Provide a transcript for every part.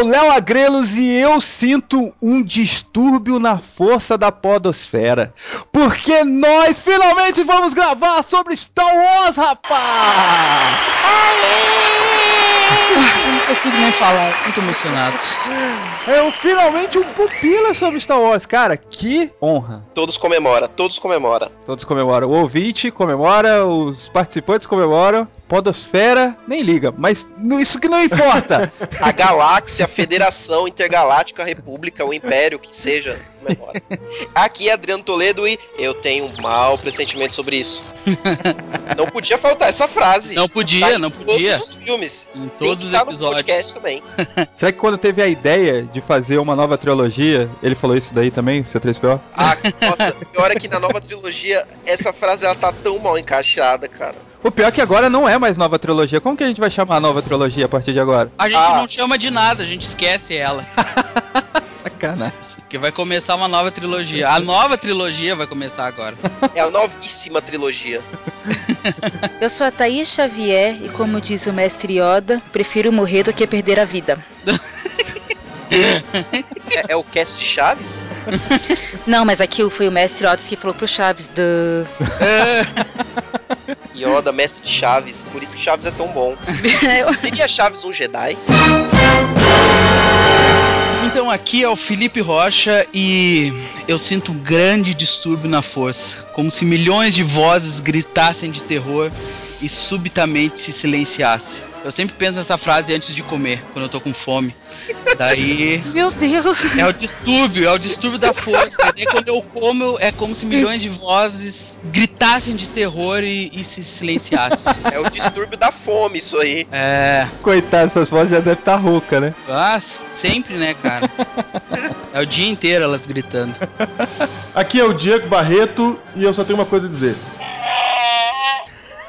É o Léo Agrelos e eu sinto um distúrbio na força da podosfera. Porque nós finalmente vamos gravar sobre Star Wars, rapaz! Eu não consigo nem falar, muito emocionado. Eu finalmente um pupila sobre Star Wars, cara. Que honra. Todos comemora, todos comemora. Todos comemoram. O ouvinte comemora, os participantes comemoram. Podosfera nem liga, mas isso que não importa. A galáxia, a Federação Intergaláctica, a República, o Império, que seja, comemora. Aqui é Adriano Toledo e eu tenho um mau pressentimento sobre isso. Não podia faltar essa frase. Não Tá podia, em não podia. Todos os filmes. Em Tem todos que os tá no episódios. podcast também. Será que quando teve a ideia de fazer uma nova trilogia, ele falou isso daí também, C3PO? Ah, nossa, pior é que na nova trilogia, essa frase ela tá tão mal encaixada, cara. O pior é que agora não é mais nova trilogia. Como que a gente vai chamar a nova trilogia a partir de agora? A gente Ah. não chama de nada, a gente esquece ela. Sacanagem. Porque vai começar uma nova trilogia. A nova trilogia vai começar agora. É a novíssima trilogia. Eu sou a Thaís Xavier e, como diz o mestre Yoda, prefiro morrer do que perder a vida. É, é o cast de Chaves? Não, mas aqui foi o mestre Otis que falou pro Chaves do. Yoda, mestre de Chaves, por isso que Chaves é tão bom. Seria Chaves um Jedi? Então aqui é o Felipe Rocha e eu sinto um grande distúrbio na força. Como se milhões de vozes gritassem de terror e subitamente se silenciassem. Eu sempre penso nessa frase antes de comer, quando eu tô com fome. Daí Meu Deus! é o distúrbio, é o distúrbio da força. Daí quando eu como, é como se milhões de vozes gritassem de terror e, e se silenciassem. É o distúrbio da fome, isso aí. É. Coitado, essas vozes já devem estar rouca, né? Ah, sempre, né, cara? É o dia inteiro elas gritando. Aqui é o Diego Barreto e eu só tenho uma coisa a dizer.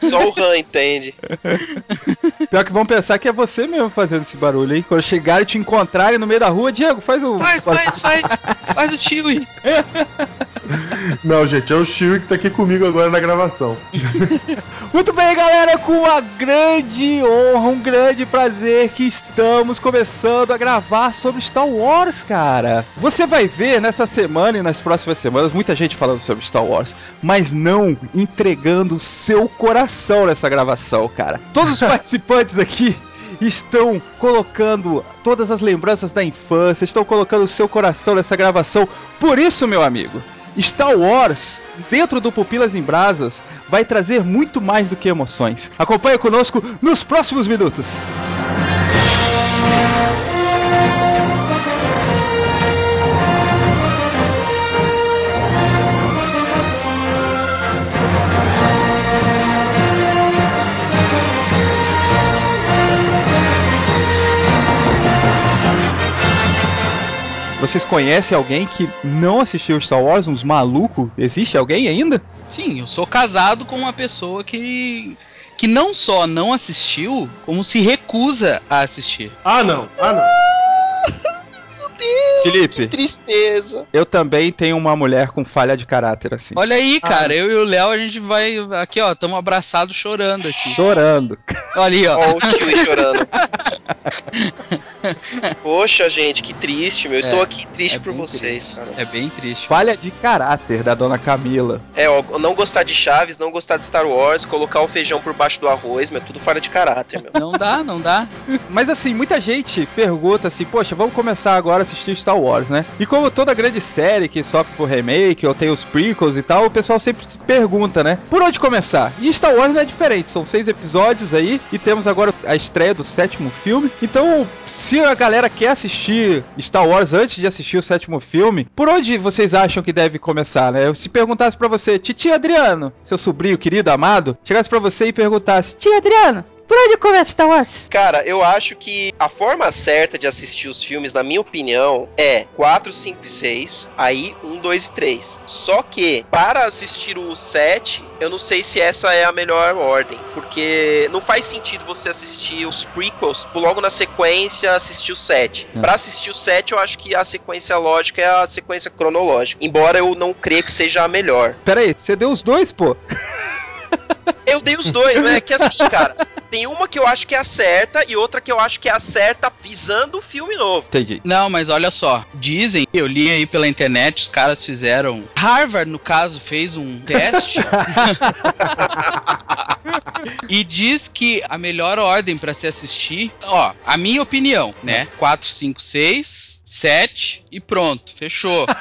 Só o Han entende. Pior que vão pensar que é você mesmo fazendo esse barulho, hein? Quando chegarem e te encontrarem no meio da rua, Diego, faz o. Faz, faz, faz, faz o Chewie. Não, gente, é o Chiu que tá aqui comigo agora na gravação. Muito bem, galera, com uma grande honra, um grande prazer que estamos começando a gravar sobre Star Wars, cara. Você vai ver nessa semana e nas próximas semanas muita gente falando sobre Star Wars, mas não entregando o seu coração nessa gravação, cara. Todos os participantes aqui estão colocando todas as lembranças da infância, estão colocando o seu coração nessa gravação. Por isso, meu amigo, Star Wars, dentro do Pupilas em Brasas, vai trazer muito mais do que emoções. Acompanhe conosco nos próximos minutos. Vocês conhecem alguém que não assistiu Star Wars? Uns malucos? Existe alguém ainda? Sim, eu sou casado com uma pessoa que. que não só não assistiu, como se recusa a assistir. Ah, não. Ah, não. Felipe, Tristeza. eu também tenho uma mulher com falha de caráter assim. Olha aí, cara, eu e o Léo, a gente vai. Aqui, ó, estamos abraçados chorando aqui. Chorando. Olha aí, ó. Ó, o tio chorando. Poxa, gente, que triste, meu. Estou É, aqui triste é por vocês, triste. cara. É bem triste. Falha de caráter da dona Camila. É, ó, não gostar de Chaves, não gostar de Star Wars, colocar o feijão por baixo do arroz, meu, tudo fora de caráter, meu. Não dá, não dá. Mas assim, muita gente pergunta assim, poxa, vamos começar agora a assistir Star Wars, né? E como toda grande série que sofre por remake ou tem os prequels e tal, o pessoal sempre se pergunta, né? Por onde começar? E Star Wars não é diferente, são seis episódios aí e temos agora a estreia do sétimo filme. Então, se a galera quer assistir Star Wars antes de assistir o sétimo filme, por onde vocês acham que deve começar, né? Eu se perguntasse pra você, Titi Adriano, seu sobrinho querido, amado, chegasse pra você e perguntasse, Tio Adriano, por onde começa Star Wars? Cara, eu acho que a forma certa de assistir os filmes, na minha opinião, é 4, 5 e 6, aí 1, 2 e 3. Só que, para assistir o 7, eu não sei se essa é a melhor ordem, porque não faz sentido você assistir os prequels, logo na sequência assistir o 7. É. Pra assistir o 7, eu acho que a sequência lógica é a sequência cronológica, embora eu não creia que seja a melhor. Pera aí, você deu os dois, pô? Eu dei os dois, né? Que assim, cara, tem uma que eu acho que é a certa e outra que eu acho que é a certa visando o filme novo. Entendi. Não, mas olha só. Dizem, eu li aí pela internet, os caras fizeram. Harvard, no caso, fez um teste. e diz que a melhor ordem pra se assistir, ó, a minha opinião, né? 4, 5, 6. 7 e pronto, fechou.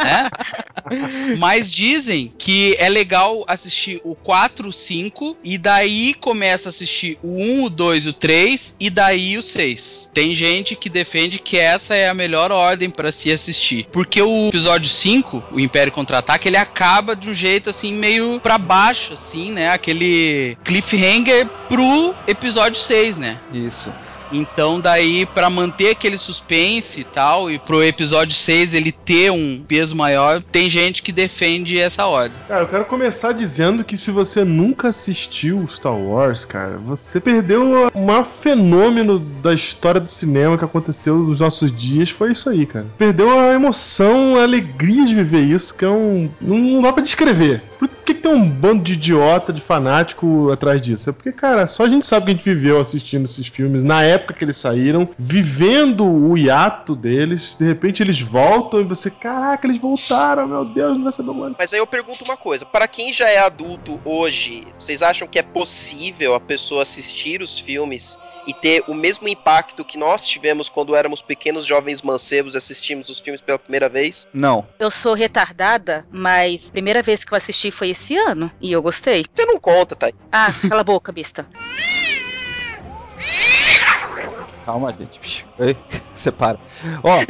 É? Mas dizem que é legal assistir o 4, o 5 e daí começa a assistir o 1, o 2 e o 3 e daí o 6. Tem gente que defende que essa é a melhor ordem pra se assistir. Porque o episódio 5, o Império Contra-Ataque, ele acaba de um jeito assim meio pra baixo assim, né? Aquele cliffhanger pro episódio 6, né? Isso. Então, daí, pra manter aquele suspense e tal, e pro episódio 6 ele ter um peso maior, tem gente que defende essa ordem. Cara, eu quero começar dizendo que se você nunca assistiu Star Wars, cara, você perdeu o maior fenômeno da história do cinema que aconteceu nos nossos dias. Foi isso aí, cara. Perdeu a emoção, a alegria de viver isso, que é um. Não dá pra descrever. Por que, que tem um bando de idiota, de fanático atrás disso? É porque, cara, só a gente sabe que a gente viveu assistindo esses filmes na época que eles saíram, vivendo o hiato deles. De repente eles voltam e você, caraca, eles voltaram, meu Deus, não vai o ano. Mas aí eu pergunto uma coisa: para quem já é adulto hoje, vocês acham que é possível a pessoa assistir os filmes e ter o mesmo impacto que nós tivemos quando éramos pequenos jovens mancebos e assistimos os filmes pela primeira vez? Não. Eu sou retardada, mas a primeira vez que eu assisti foi esse ano e eu gostei. Você não conta, Thaís. Ah, cala a boca, besta. Calma, gente. Psh, Ei, separa. Ó,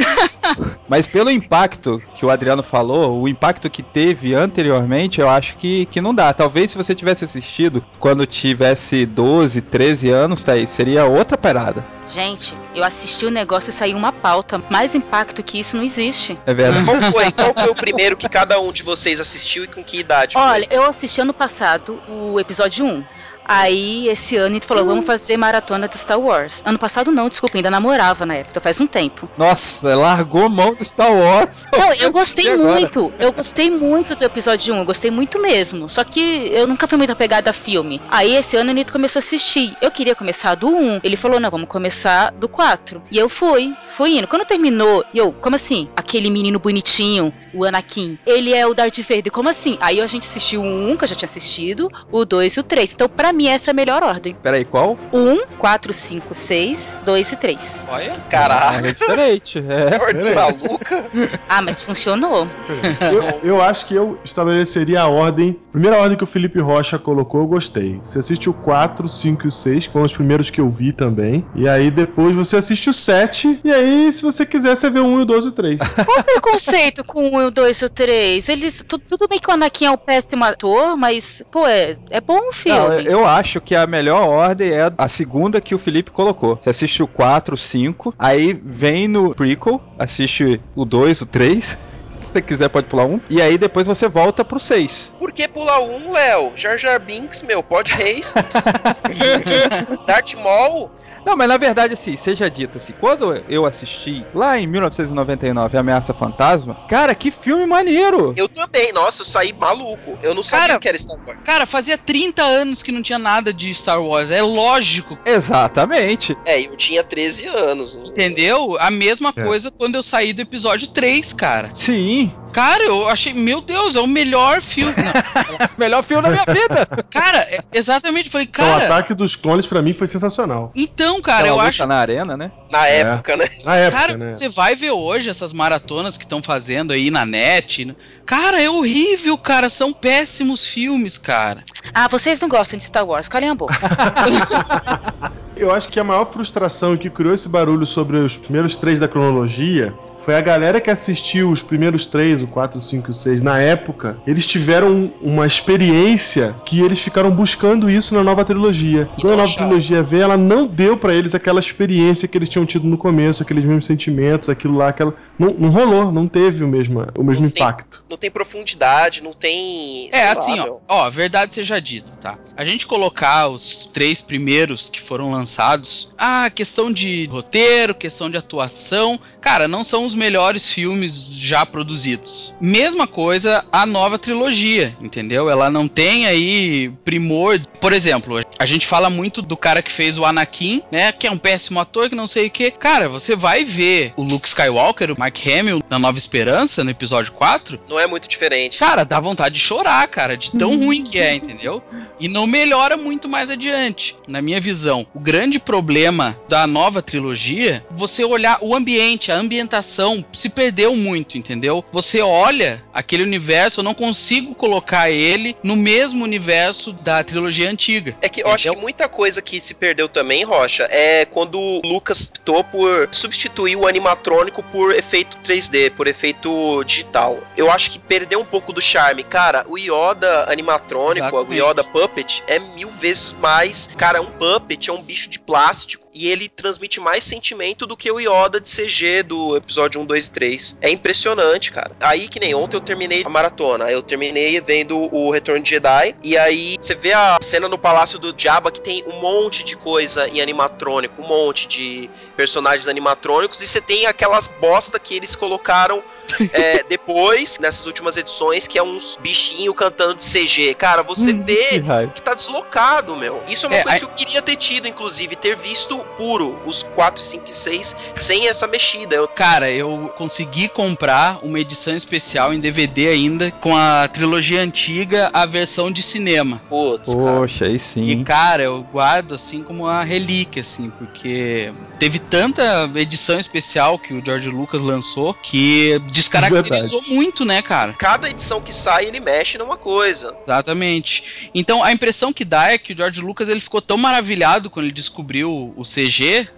mas pelo impacto que o Adriano falou, o impacto que teve anteriormente, eu acho que, que não dá. Talvez se você tivesse assistido quando tivesse 12, 13 anos, Thaís, seria outra parada. Gente, eu assisti o negócio e saiu uma pauta. Mais impacto que isso não existe. É verdade. Qual foi? Qual foi o primeiro que cada um de vocês assistiu e com que idade? foi? Olha, eu assisti ano passado o episódio 1. Aí, esse ano, a gente falou, vamos fazer maratona de Star Wars. Ano passado não, desculpa, ainda namorava na época, faz um tempo. Nossa, largou mão do Star Wars. Não, eu gostei muito. Eu gostei muito do episódio 1, eu gostei muito mesmo. Só que eu nunca fui muito apegada a filme. Aí esse ano o Nito começou a assistir. Eu queria começar do 1. Ele falou: não, vamos começar do 4. E eu fui, fui indo. Quando terminou, eu, como assim? Aquele menino bonitinho, o Anakin, ele é o Darth Vader, como assim? Aí a gente assistiu o 1, que eu já tinha assistido, o 2 e o 3. Então, pra mim, essa é a melhor ordem. Peraí, qual? 1, 4, 5, 6, 2 e 3. Olha. Caralho, É diferente. É. ordem maluca. Ah, mas funcionou. Eu, eu acho que eu estabeleceria a ordem. Primeira ordem que o Felipe Rocha colocou, eu gostei. Você assiste o 4, 5 e o 6, que foram os primeiros que eu vi também. E aí depois você assiste o 7. E aí, se você quiser, você vê o 1, o 2 e o 3. Qual o preconceito com o 1, o 2 e o 3? Eles. tu- tudo bem que o Anakin é um péssimo ator, mas, pô, é, é bom o Não, filme. Eu acho que a melhor ordem é a segunda que o Felipe colocou. Você assiste o 4, o 5, aí vem no prequel, assiste o 2, o 3. Você quiser, pode pular um. E aí depois você volta pro 6. Por que pular um, Léo? Jar Jar Binks, meu, pode Race. Darth Maul. Não, mas na verdade, assim, seja dito assim, quando eu assisti lá em 1999 Ameaça Fantasma, cara, que filme maneiro! Eu também, nossa, eu saí maluco. Eu não sabia Cara, que era Star Wars. Cara, fazia 30 anos que não tinha nada de Star Wars. É lógico, Exatamente. É, eu tinha 13 anos. entendeu? A mesma É. coisa quando eu saí do episódio 3, cara. Sim. Cara, eu achei, meu Deus, é o melhor filme. Não, Melhor filme da minha vida. cara, é- exatamente. Falei, Então, o cara, ataque dos clones pra mim foi sensacional. então, cara, Aquela eu luta acho. na arena, né? Na É. época, né? Na época, Cara, né? você vai ver hoje essas maratonas que estão fazendo aí na net. né? Cara, é horrível, cara. São péssimos filmes, cara. Ah, vocês não gostam de Star Wars, calem a boca. Eu acho que a maior frustração que criou esse barulho sobre os primeiros três da cronologia foi a galera que assistiu os primeiros três, o 4, o 5 e o 6 na época. Eles tiveram uma experiência que eles ficaram buscando isso na nova trilogia. E Quando a nova trilogia veio, ela não deu pra eles aquela experiência que eles tinham tido no começo, aqueles mesmos sentimentos, aquilo lá, aquela. Não, não rolou, não teve o mesmo, o mesmo Não tem- impacto. Não tem profundidade, não tem. É, lá, assim, ó, meu. ó, verdade seja dita, tá? A gente colocar os três primeiros que foram lançados, ah, questão de roteiro, questão de atuação, cara, não são os melhores filmes já produzidos. Mesma coisa a nova trilogia, entendeu? Ela não tem aí primor. Por exemplo, a gente fala muito do cara que fez o Anakin, né? Que é um péssimo ator, que não sei o que. Cara, você vai ver o Luke Skywalker, o Mark Hamill, na Nova Esperança, no episódio 4, Não é muito diferente. Cara, dá vontade de chorar, cara, de tão ruim que é, entendeu? E não melhora muito mais adiante, na minha visão. O grande problema da nova trilogia, você olhar o ambiente, a ambientação se perdeu muito, entendeu? Você olha aquele universo, eu não consigo colocar ele no mesmo universo da trilogia antiga. É que eu acho que Entendeu? muita coisa que se perdeu também, Rocha, é quando o Lucas optou por substituir o animatrônico por efeito 3D, por efeito digital. Eu acho que perdeu um pouco do charme. Cara, o Yoda animatrônico, Exatamente. o Yoda Puppet, é mil vezes mais. Cara, um Puppet é um bicho de plástico e ele transmite mais sentimento do que o Yoda de CG do episódio 1, 2 e 3. É impressionante, cara. Aí, que nem ontem eu terminei a maratona. Eu terminei vendo o Retorno de Jedi. E aí você vê a cena no Palácio do Jabba que tem um monte de coisa em animatrônico, um monte de personagens animatrônicos. E você tem aquelas bosta que eles colocaram é, depois, nessas últimas edições, que é uns bichinhos cantando de CG. Cara, você Hum, Que vê raiva. que tá deslocado, meu. Isso é uma É, coisa aí- que eu queria ter tido, inclusive, ter visto puro os 4, 5 e 6 sem essa mexida. Eu, Cara, eu consegui comprar uma edição especial em DVD ainda com a trilogia antiga, a versão de cinema. putz, cara. Poxa, aí E, sim. cara, eu guardo assim como uma relíquia, assim, porque teve tanta edição especial que o George Lucas lançou que descaracterizou muito, né, cara? Cada edição que sai, ele mexe numa coisa. Exatamente. Então a impressão que dá é que o George Lucas ele ficou tão maravilhado quando ele descobriu o CG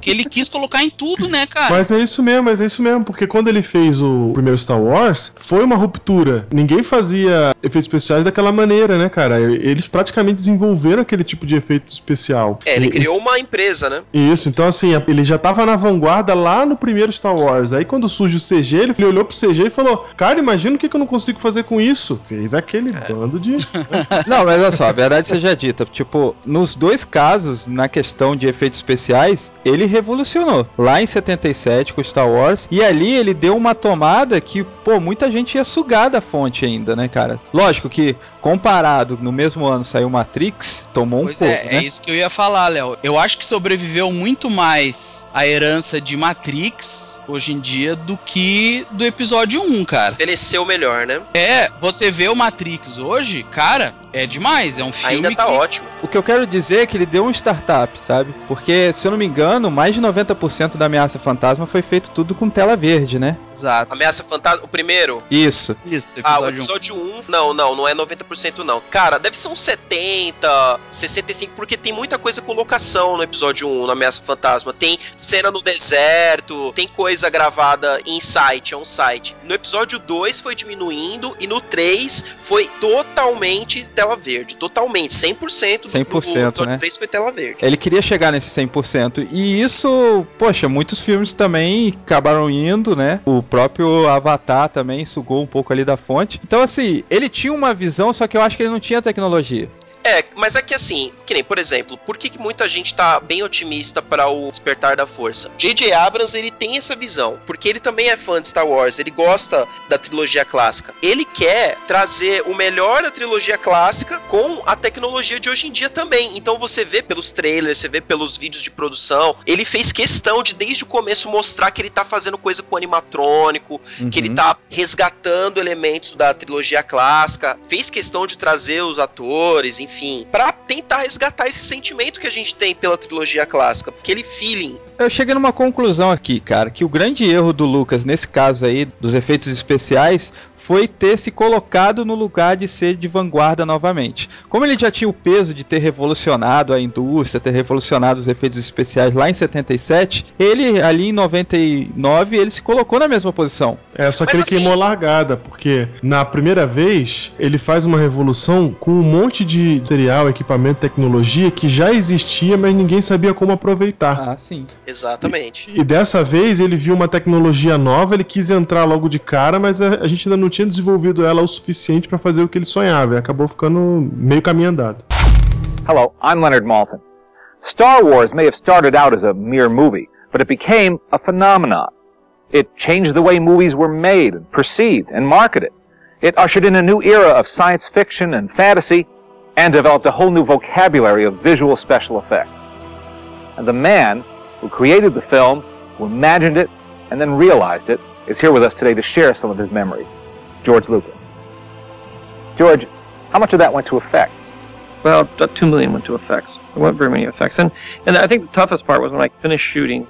que ele quis colocar em tudo, né, cara? Mas é isso mesmo, mas é isso mesmo, porque quando ele fez o primeiro Star Wars, foi uma ruptura. Ninguém fazia efeitos especiais daquela maneira, né, cara? Eles praticamente desenvolveram aquele tipo de efeito especial. É, ele E- criou uma empresa, né? Isso, então assim, ele já tava na vanguarda lá no primeiro Star Wars. Aí quando surge o CG, ele olhou pro CG e falou: Cara, imagina o que, que eu não consigo fazer com isso. Fez aquele bando de. Não, mas olha só, a verdade seja dita. Tipo, nos dois casos, na questão de efeitos especiais, ele revolucionou. Lá em 77 com Star Wars. E ali ele deu uma tomada que, pô, muita gente ia sugar da fonte ainda, né, cara? Lógico que, comparado, no mesmo ano saiu Matrix, tomou um pouco, é, né? é isso que eu ia falar, Léo. Eu acho que sobreviveu muito mais a herança de Matrix hoje em dia do que do episódio 1, cara. Envelheceu melhor, né? É, você vê o Matrix hoje, cara, é demais. É um filme Ainda tá que... ótimo. O que eu quero dizer é que ele deu um startup, sabe? Porque, se eu não me engano, mais de 90% da ameaça fantasma foi feito tudo com tela verde, né? Exato. Ameaça Fantasma, o primeiro. Isso. Isso, Ah, o episódio 1. episódio 1, não, não, não é 90% não. Cara, deve ser uns 70, 65, porque tem muita coisa com locação no episódio 1, na Ameaça Fantasma. Tem cena no deserto, tem coisa gravada em site, é um site. No episódio 2 foi diminuindo e no 3 foi totalmente tela verde, totalmente, 100%. do- 100%, do né? 3 foi tela verde. Ele queria chegar nesse 100%. E isso, poxa, muitos filmes também acabaram indo, né? O próprio Avatar também sugou um pouco ali da fonte. Então, assim, ele tinha uma visão, só que eu acho que ele não tinha tecnologia. É, mas é que assim, que nem, por exemplo, por que, que muita gente tá bem otimista para o Despertar da Força? J.J. Abrams, ele tem essa visão, porque ele também é fã de Star Wars, ele gosta da trilogia clássica. Ele quer trazer o melhor da trilogia clássica com a tecnologia de hoje em dia também. Então você vê pelos trailers, você vê pelos vídeos de produção, ele fez questão de desde o começo mostrar que ele tá fazendo coisa com animatrônico, que ele Uhum. tá resgatando elementos da trilogia clássica, fez questão de trazer os atores, enfim, pra tentar resgatar esse sentimento que a gente tem pela trilogia clássica, aquele feeling. Eu cheguei numa conclusão aqui, cara, que o grande erro do Lucas nesse caso aí, dos efeitos especiais, foi ter se colocado no lugar de ser de vanguarda novamente. Como ele já tinha o peso de ter revolucionado a indústria, ter revolucionado os efeitos especiais lá em 77, ele ali em 99 ele se colocou na mesma posição. É, só que Mas ele assim- queimou a largada, porque na primeira vez ele faz uma revolução com um monte de material, equipamento, tecnologia que já existia, mas ninguém sabia como aproveitar. Ah, sim. Exatamente. E dessa vez ele viu uma tecnologia nova, ele quis entrar logo de cara, mas a, a gente ainda não tinha desenvolvido ela o suficiente pra fazer o que ele sonhava. E acabou ficando meio caminho andado. Hello, I'm Leonard Maltin. Star Wars may have started out as a mere movie, but it became a phenomenon. It changed the way movies were made and perceived and marketed. It ushered in a new era of science fiction and fantasy and developed a whole new vocabulary of visual special effects. And the man who created the film, who imagined it, and then realized it, is here with us today to share some of his memories. George Lucas. George, how much of that went to effect? Well, uh, two million went to effects. There weren't very many effects, and and I think the toughest part was when I finished shooting.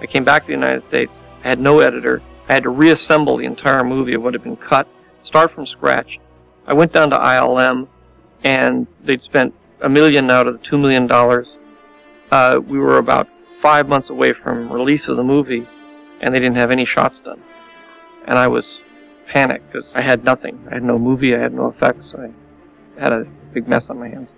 I came back to the United States. I had no editor. I had to reassemble the entire movie of what had been cut, start from scratch. I went down to ILM, and they'd spent a million out of the two million dollars. Uh, we were about five months away from release of the movie, and they didn't have any shots done. And I was panicked because I had nothing. I had no movie. I had no effects. I had a big mess on my hands.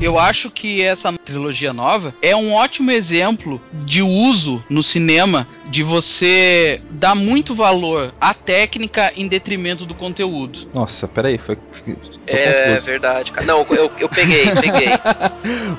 Eu acho que essa trilogia nova é um ótimo exemplo de uso no cinema de você dar muito valor à técnica em detrimento do conteúdo. Nossa, peraí, foi. Tô É confuso. verdade, cara. Não, eu, eu peguei, peguei.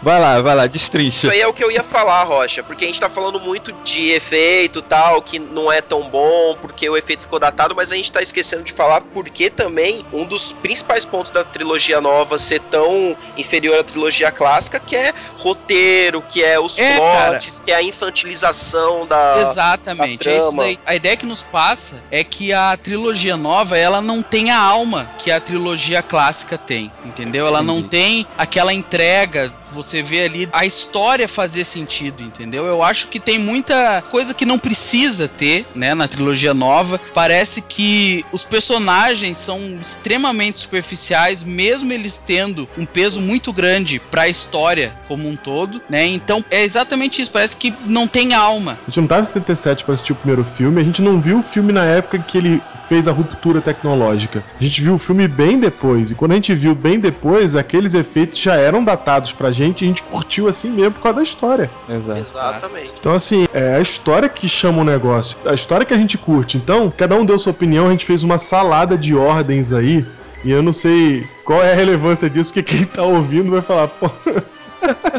Vai lá, vai lá, Isso destrincha. aí é o que eu ia falar, Rocha, porque a gente tá falando muito de efeito tal, que não é tão bom, porque o efeito ficou datado, mas a gente tá esquecendo de falar porque também um dos principais pontos da trilogia nova ser tão inferior à trilogia clássica, que é roteiro, que é os É, plots, que é a infantilização da. Exatamente. a É isso daí. A ideia que nos passa é que a trilogia nova, ela não tem a alma que a trilogia clássica tem, entendeu? Ela não Entendi. tem aquela entrega, você vê ali a história fazer sentido, entendeu? Eu acho que tem muita coisa que não precisa ter, né, na trilogia nova. Parece que os personagens são extremamente superficiais, mesmo eles tendo um peso muito grande pra história como um todo, né? Então é exatamente isso, parece que não tem alma. A gente não tava em 77 pra assistir o primeiro filme, a gente não viu o filme na época que ele fez a ruptura tecnológica. A gente viu o filme bem depois, e quando a gente viu bem depois, aqueles efeitos já eram datados pra gente e a gente curtiu assim mesmo por causa da história. Exato. Exatamente. Então, assim, é a história que chama o negócio, a história que a gente curte. Então, cada um deu sua opinião, a gente fez uma salada de ordens aí. E eu não sei qual é a relevância disso, porque quem tá ouvindo vai falar, pô,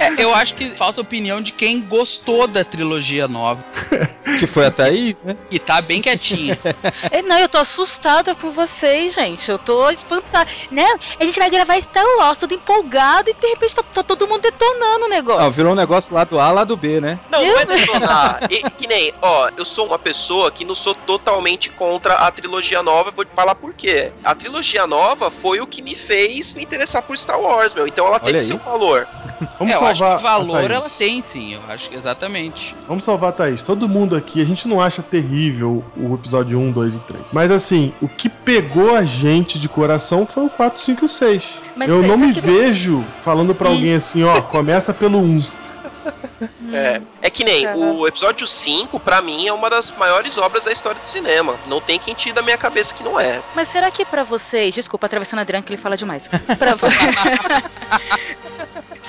É, eu acho que falta opinião de quem gostou da trilogia nova, Que foi a Thaís, né? que tá bem quietinha. É, Não, eu tô assustada por vocês, gente. Eu tô espantada. Né? A gente vai gravar Star Wars, todo empolgado e de repente tá, tá todo mundo detonando o negócio. Não, virou um negócio lá do A, lá do B, né? Não, não é detonar. E, que nem, ó, eu sou uma pessoa que não sou totalmente contra a trilogia nova, vou te falar por quê. A trilogia nova foi o que me fez me interessar por Star Wars, meu. Então ela tem Olha que ser aí. um valor. Vamos É, eu acho salvar. que valor ela tem sim, eu acho que exatamente. Vamos salvar a Thaís. Todo mundo aqui, a gente não acha terrível o episódio 1, 2 e 3. Mas assim, o que pegou a gente de coração foi o 4, 5 e o 6. Mas eu não me que- vejo falando pra Ih. alguém assim, ó, começa pelo 1. É, é que nem Tá. o episódio 5, pra mim, é uma das maiores obras da história do cinema. Não tem quem tire da minha cabeça que não é. Mas será que pra vocês, desculpa, atravessando a Adriano que ele fala demais. Pra.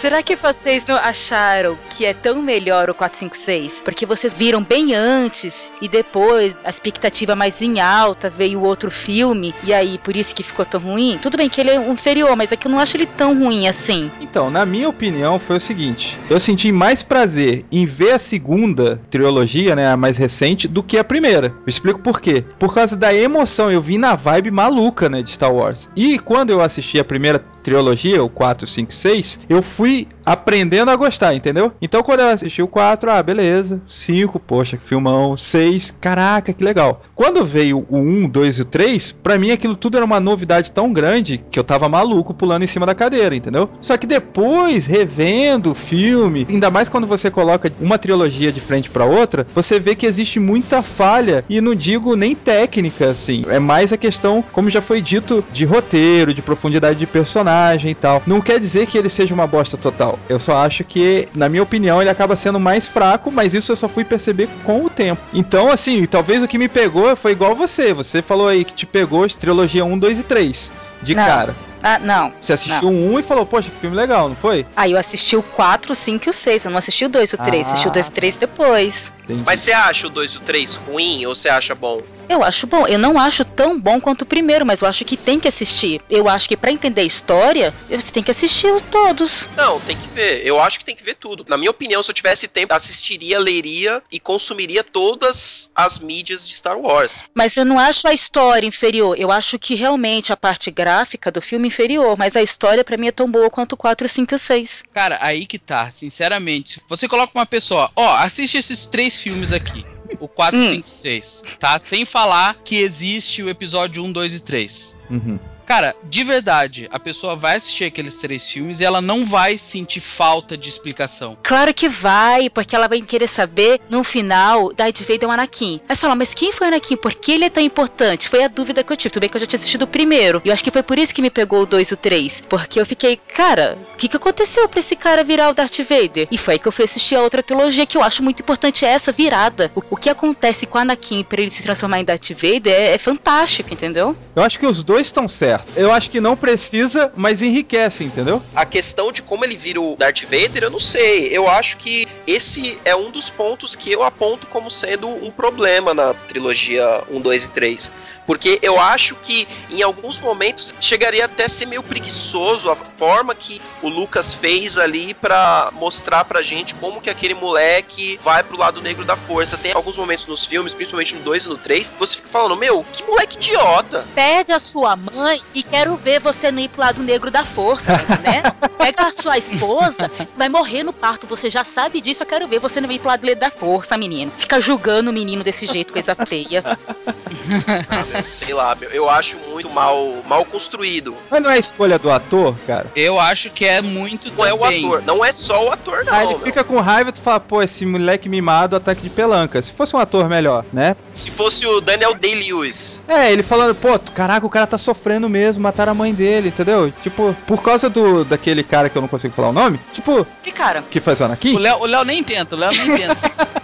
Será que vocês não acharam que é tão melhor o 456? Porque vocês viram bem antes e depois a expectativa mais em alta veio o outro filme e aí por isso que ficou tão ruim? Tudo bem que ele é inferior, mas é que eu não acho ele tão ruim assim. Então, na minha opinião, foi o seguinte: eu senti mais prazer em ver a segunda trilogia, né, a mais recente, do que a primeira. Eu explico por quê. Por causa da emoção, eu vim na vibe maluca, né, de Star Wars. E quando eu assisti a primeira trilogia, o 4, 5, 6, eu fui aprendendo a gostar, entendeu? Então quando eu assisti o 4, ah, beleza. 5, poxa, que filmão. 6, caraca, que legal. Quando veio o 1, 2 e o 3, pra mim aquilo tudo era uma novidade tão grande que eu tava maluco pulando em cima da cadeira, entendeu? Só que depois, revendo o filme, ainda mais quando você coloca uma trilogia de frente pra outra, você vê que existe muita falha e não digo nem técnica, assim. É mais a questão, como já foi dito, de roteiro, de profundidade de personagem e tal. Não quer dizer que ele seja uma bosta total. Eu só acho que, na minha opinião, ele acaba sendo mais fraco, mas isso eu só fui perceber com o tempo. Então, assim, talvez o que me pegou foi igual você. Você falou aí que te pegou trilogia 1, 2 e 3 de Não. cara. Ah, não. Você assistiu um e falou, poxa, que filme legal, não foi? Aí eu assisti o 4, o 5 e o 6. Eu não assisti o 2 e o 3. Ah. Assisti o 2 e o 3 depois. Entendi. Mas você acha o 2 e o 3 ruim ou você acha bom? Eu acho bom. Eu não acho tão bom quanto o primeiro, mas eu acho que tem que assistir. Eu acho que pra entender a história, você tem que assistir os todos. Não, tem que ver. Eu acho que tem que ver tudo. Na minha opinião, se eu tivesse tempo, assistiria, leria e consumiria todas as mídias de Star Wars. Mas eu não acho a história inferior. Eu acho que realmente a parte gráfica do filme inferior, mas a história pra mim é tão boa quanto o 4, o 5 e o 6. Cara, aí que tá, sinceramente. Você coloca uma pessoa, ó, assiste esses três filmes aqui. O 4, Hum. 5, 6. Tá? Sem falar que existe o episódio 1, 2 e 3. Uhum. Cara, de verdade, a pessoa vai assistir aqueles três filmes e ela não vai sentir falta de explicação. Claro que vai, porque ela vai querer saber no final Darth Vader é um Anakin. Você fala, mas quem foi o Anakin? Por que ele é tão importante? Foi a dúvida que eu tive. Tudo bem que eu já tinha assistido o primeiro. E eu acho que foi por isso que me pegou o 2 e o 3. Porque eu fiquei, cara, o que, que aconteceu pra esse cara virar o Darth Vader? E foi aí que eu fui assistir a outra trilogia que eu acho muito importante é essa virada. O, o que acontece com o Anakin pra ele se transformar em Darth Vader é, é fantástico, entendeu? Eu acho que os dois estão certos. Eu acho que não precisa, mas enriquece, entendeu? A questão de como ele vira o Darth Vader, eu não sei. Eu acho que esse é um dos pontos que eu aponto como sendo um problema na trilogia 1, 2 e 3. Porque eu acho que em alguns momentos chegaria até a ser meio preguiçoso a forma que o Lucas fez ali pra mostrar pra gente como que aquele moleque vai pro lado negro da força. Tem alguns momentos nos filmes, principalmente no 2 e no 3, que você fica falando, meu, que moleque idiota. Pede a sua mãe e quero ver você não ir pro lado negro da força, né? Pega a sua esposa, vai morrer no parto, você já sabe disso, eu quero ver você não ir pro lado negro da força, menino. Fica julgando o menino desse jeito, coisa feia. Ah, meu, sei lá, meu, eu acho muito mal, mal construído. Mas não é escolha do ator, cara? Eu acho que é muito Não é o também. ator, não é só o ator, não. Aí ele meu. fica com raiva e tu fala, pô, esse moleque mimado, ataque de pelanca. Se fosse um ator melhor, né? Se fosse o Daniel Day-Lewis. É, ele falando, pô, caraca, o cara tá sofrendo mesmo, mataram a mãe dele, entendeu? Tipo, por causa do daquele cara que eu não consigo falar o nome, tipo, Que cara, que faz o O Anakin? Léo, o Léo nem tenta, o Léo nem tenta.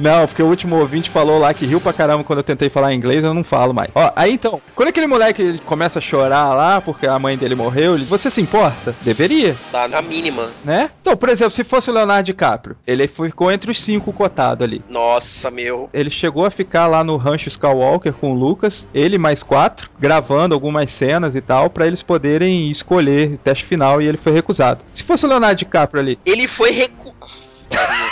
Não, porque o último ouvinte falou lá que riu pra caramba quando eu tentei falar inglês, eu não falo mais. Ó, aí então, quando aquele moleque ele começa a chorar lá porque a mãe dele morreu, ele, você se importa? Deveria, Tá na mínima. né? Então, por exemplo, se fosse o Leonardo DiCaprio, ele ficou entre os cinco cotados ali. Nossa, meu. Ele chegou a ficar lá no Rancho Skywalker com o Lucas, ele mais quatro, gravando algumas cenas e tal, pra eles poderem escolher o teste final e ele foi recusado. Se fosse o Leonardo DiCaprio ali. Ele foi recu...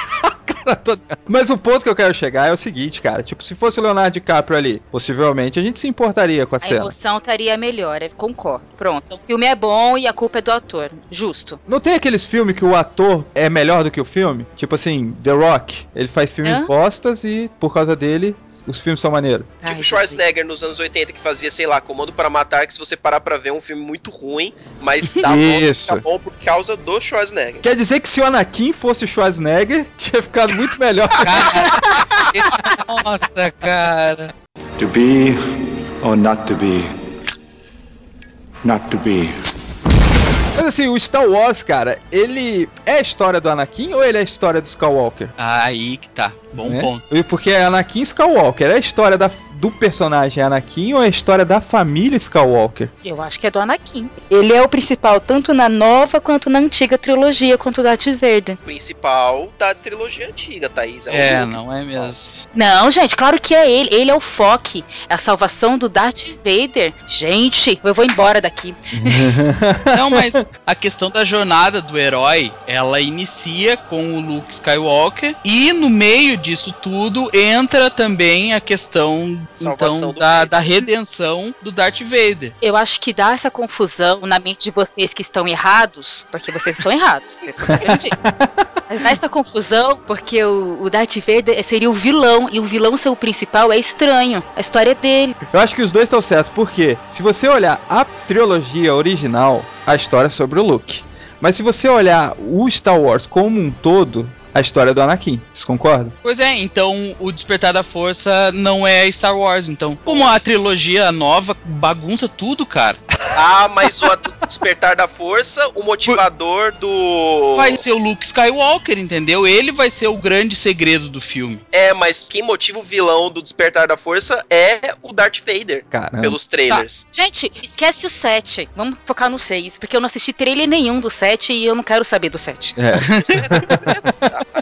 Mas o ponto que eu quero chegar é o seguinte, cara. Tipo, se fosse o Leonardo DiCaprio ali, possivelmente a gente se importaria com a a cena. emoção estaria melhor, eu concordo. Pronto, o filme é bom e a culpa é do ator. Justo. Não tem aqueles filmes que o ator é melhor do que o filme? Tipo assim, The Rock. Ele faz filmes Hã? bostas e, por causa dele, os filmes são maneiros. Ai, Tipo Schwarzenegger nos anos 80 que fazia, sei lá, Comando para Matar, que se você parar pra ver é um filme muito ruim, mas dá bom, fica bom por causa do Schwarzenegger. Quer dizer que se o Anakin fosse o Schwarzenegger, tinha ficado muito melhor. Nossa, cara. To be or not to be? Not to be. Mas assim, o Star Wars, cara, ele é a história do Anakin ou ele é a história do Skywalker? Aí que tá. Bom né? ponto. E Porque é Anakin Skywalker. É a história da, do personagem Anakin ou é a história da família Skywalker? Eu acho que é do Anakin. Ele é o principal tanto na nova quanto na antiga trilogia, quanto o Darth Vader. Principal da trilogia antiga, Thaís. É, Luke não é mesmo. Não, gente, claro que é ele. Ele é o Foque. É a salvação do Darth Vader. Gente, eu vou embora daqui. Não, mas a questão da jornada do herói, ela inicia com o Luke Skywalker e no meio disso tudo entra também a questão Salvação então da, da redenção do Darth Vader. Eu acho que dá essa confusão na mente de vocês que estão errados, porque vocês estão errados. Vocês estão. Mas dá essa confusão porque o, o Darth Vader seria o vilão e o vilão ser o principal é estranho. A história é dele. Eu acho que os dois estão certos, porque se você olhar a trilogia original, a história é sobre o Luke. Mas se você olhar o Star Wars como um todo, a história do Anakin. Vocês concordam? Pois é, então o Despertar da Força não é Star Wars, então. Como a trilogia nova bagunça tudo, cara. Ah, mas o Despertar da Força, o motivador do. Vai ser o Luke Skywalker, entendeu? Ele vai ser o grande segredo do filme. É, mas quem motiva o vilão do Despertar da Força é o Darth Vader, Caramba. pelos trailers. Gente, esquece o 7. Vamos focar no 6. Porque eu não assisti trailer nenhum do 7 e eu não quero saber do 7. É.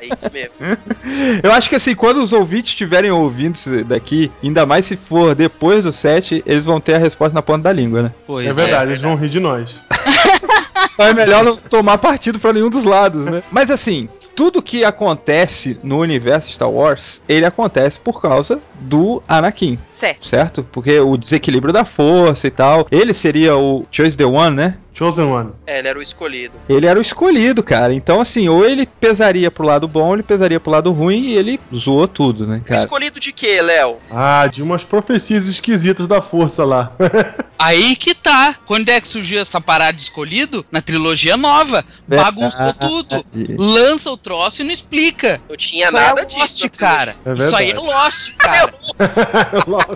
É isso mesmo. Eu acho que assim, quando os ouvintes estiverem ouvindo isso daqui, ainda mais se for depois do 7, eles vão ter a resposta na ponta da língua, né? Pois É verdade, eles vão rir de nós. Então é melhor não tomar partido pra nenhum dos lados, né? Mas assim, tudo que acontece no universo Star Wars, ele acontece por causa do Anakin, Certo. certo? Porque o desequilíbrio da força e tal, ele seria o Choice the One, né? Chosen One. É, ele era o escolhido. Ele era o escolhido, cara. Então, assim, ou ele pesaria pro lado bom, ou ele pesaria pro lado ruim e ele zoou tudo, né, cara? Escolhido de quê, Léo? Ah, de umas profecias esquisitas da força lá. Aí que tá. Quando é que surgiu essa parada de escolhido? Na trilogia nova. Bagunçou tudo. Lança o troço e não explica. Não tinha Isso nada é disso. Lost, cara. É Isso aí é. Lost, cara.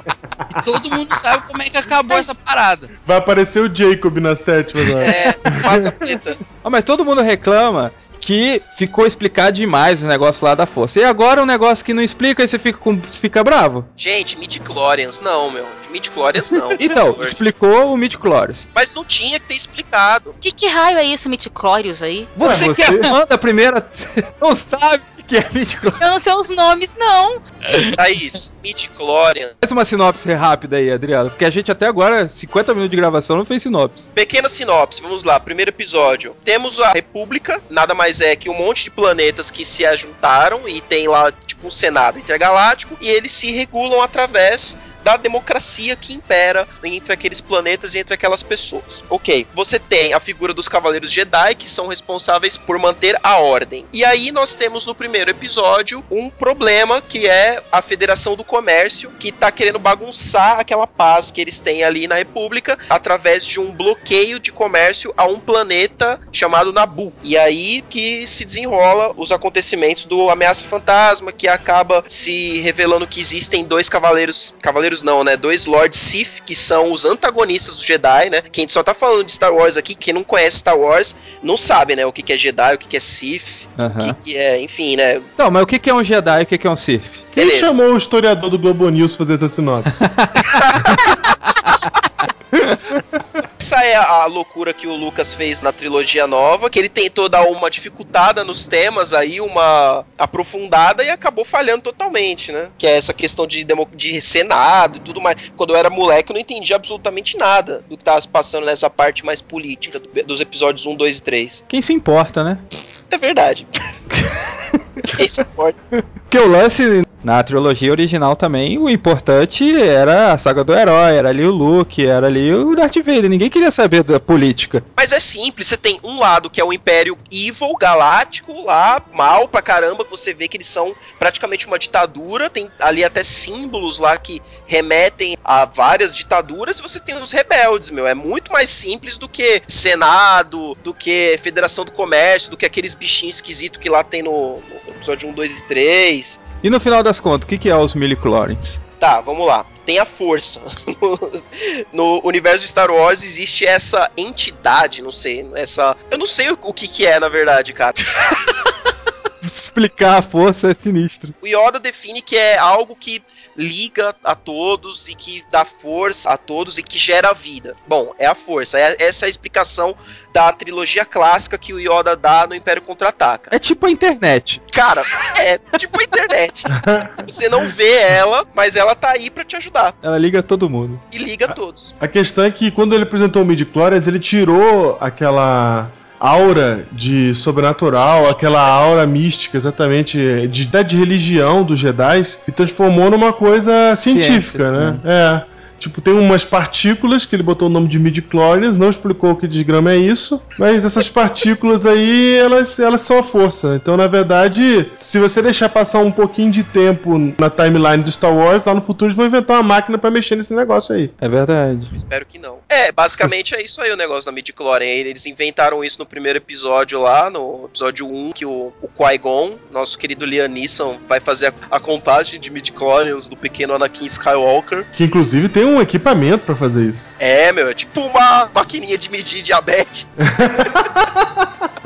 E todo mundo sabe como é que acabou essa parada. Vai aparecer o Jacob na sétima agora. É, passa preta. Ah, mas todo mundo reclama que ficou explicado demais o negócio lá da força. E agora um negócio que não explica e você fica, com, fica bravo. Gente, Midichlorians, não, meu. Midichlorians não. Então, explicou o Midichlorians. Mas não tinha que ter explicado. Que, que raio é isso, Mitchlorius aí? Você, Ué, que é você- fã da primeira não sabe que é Midichlorians. Eu não sei os nomes, não. Thaís, Midichlorian. Faz uma sinopse rápida aí, Adriano, porque a gente até agora, 50 minutos de gravação, não fez sinopse. Pequena sinopse, vamos lá. Primeiro episódio. Temos a República, nada mais é que um monte de planetas que se ajuntaram e tem lá, tipo, um Senado intergaláctico, e eles se regulam através da democracia que impera entre aqueles planetas e entre aquelas pessoas. Ok, você tem a figura dos Cavaleiros Jedi, que são responsáveis por manter a ordem. E aí nós temos no primeiro episódio um problema que é a Federação do Comércio, que tá querendo bagunçar aquela paz que eles têm ali na República através de um bloqueio de comércio a um planeta chamado Nabu. E aí que se desenrola os acontecimentos do Ameaça Fantasma, que acaba se revelando que existem dois cavaleiros, cavaleiros não, né? Dois Lords Sith, que são os antagonistas dos Jedi, né? Quem só tá falando de Star Wars aqui, quem não conhece Star Wars, não sabe, né? O que que é Jedi, o que que é Sith, o Aham. que que é, enfim, né? Então, mas o que que é um Jedi e o que que é um Sith? Quem Beleza. chamou o historiador do Globo News pra fazer essa sinopse? Essa é a loucura que o Lucas fez na trilogia nova, que ele tentou dar uma dificultada nos temas aí, uma aprofundada e acabou falhando totalmente, né? Que é essa questão de, de Senado e tudo mais. Quando eu era moleque, eu não entendia absolutamente nada do que tava se passando nessa parte mais política do- dos episódios 1, 2 e 3. Quem se importa, né? É verdade. Quem se importa? Porque o lance na trilogia original também, o importante era a saga do herói, era ali o Luke, era ali o Darth Vader. Ninguém queria saber da política. Mas é simples, você tem um lado que é o Império Evil, galáctico, lá, mal pra caramba, você vê que eles são praticamente uma ditadura, tem ali até símbolos lá que remetem a várias ditaduras, e você tem os rebeldes, meu, é muito mais simples do que Senado, do que Federação do Comércio, do que aqueles bichinhos esquisitos que lá tem no, no episódio 1, 2 e 3. E no final das contas, o que que é os Milichlorians? Tá, vamos lá. Tem a força. no universo de Star Wars existe essa entidade, não sei, essa. Eu não sei o, o que, que é, na verdade, cara. Explicar a força é sinistro. O Yoda define que é algo que liga a todos e que dá força a todos e que gera vida. Bom, é a força. É, essa é a explicação da trilogia clássica que o Yoda dá no Império Contra-Ataca. É tipo a internet. Cara, é tipo a internet. Você não vê ela, mas ela tá aí pra te ajudar. Ela liga todo mundo. E liga todos. A questão é que quando ele apresentou o Midi-Chlorians, ele tirou aquela aura de sobrenatural, aquela aura mística, exatamente, de, de religião dos Jedi, e transformou numa coisa científica, Ciência, né? É. Tipo, tem umas partículas que ele botou o nome de midi-chlorians, não explicou o que desgrama é isso, mas essas partículas aí, elas, elas são a força. Então, na verdade, se você deixar passar um pouquinho de tempo na timeline do Star Wars, lá no futuro eles vão inventar uma máquina pra mexer nesse negócio aí. É verdade. Espero que não. É, basicamente é isso aí o negócio da midi-chlorian. Eles inventaram isso no primeiro episódio lá, no episódio 1, que o, o Qui-Gon, nosso querido Liam Neeson, vai fazer a, a contagem de midi-chlorians do pequeno Anakin Skywalker. Que inclusive tem um equipamento pra fazer isso. É, meu, é tipo uma maquininha de medir diabetes.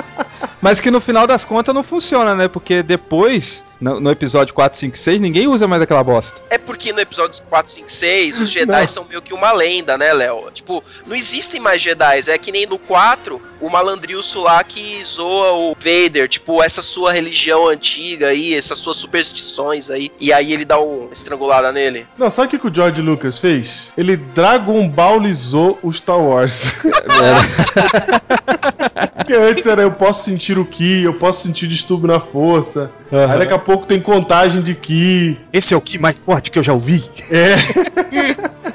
Mas que no final das contas não funciona, né? Porque depois, no, no episódio 4, 5, 6, ninguém usa mais aquela bosta. É porque no episódio 4, 5, 6, os Jedi Não. são meio que uma lenda, né, Léo? Tipo, não existem mais Jedi. É que nem no 4, o malandrilso lá que zoa o Vader, tipo, essa sua religião antiga aí, essas suas superstições aí. E aí ele dá uma estrangulada nele. Não, sabe o que que o George Lucas fez? Ele Dragon Ballizou o Star Wars. Porque antes era eu posso sentir o Ki, eu posso sentir distúrbio na força. Aí daqui a pouco tem contagem de Ki. Esse é o que mais forte que eu já ouvi. É,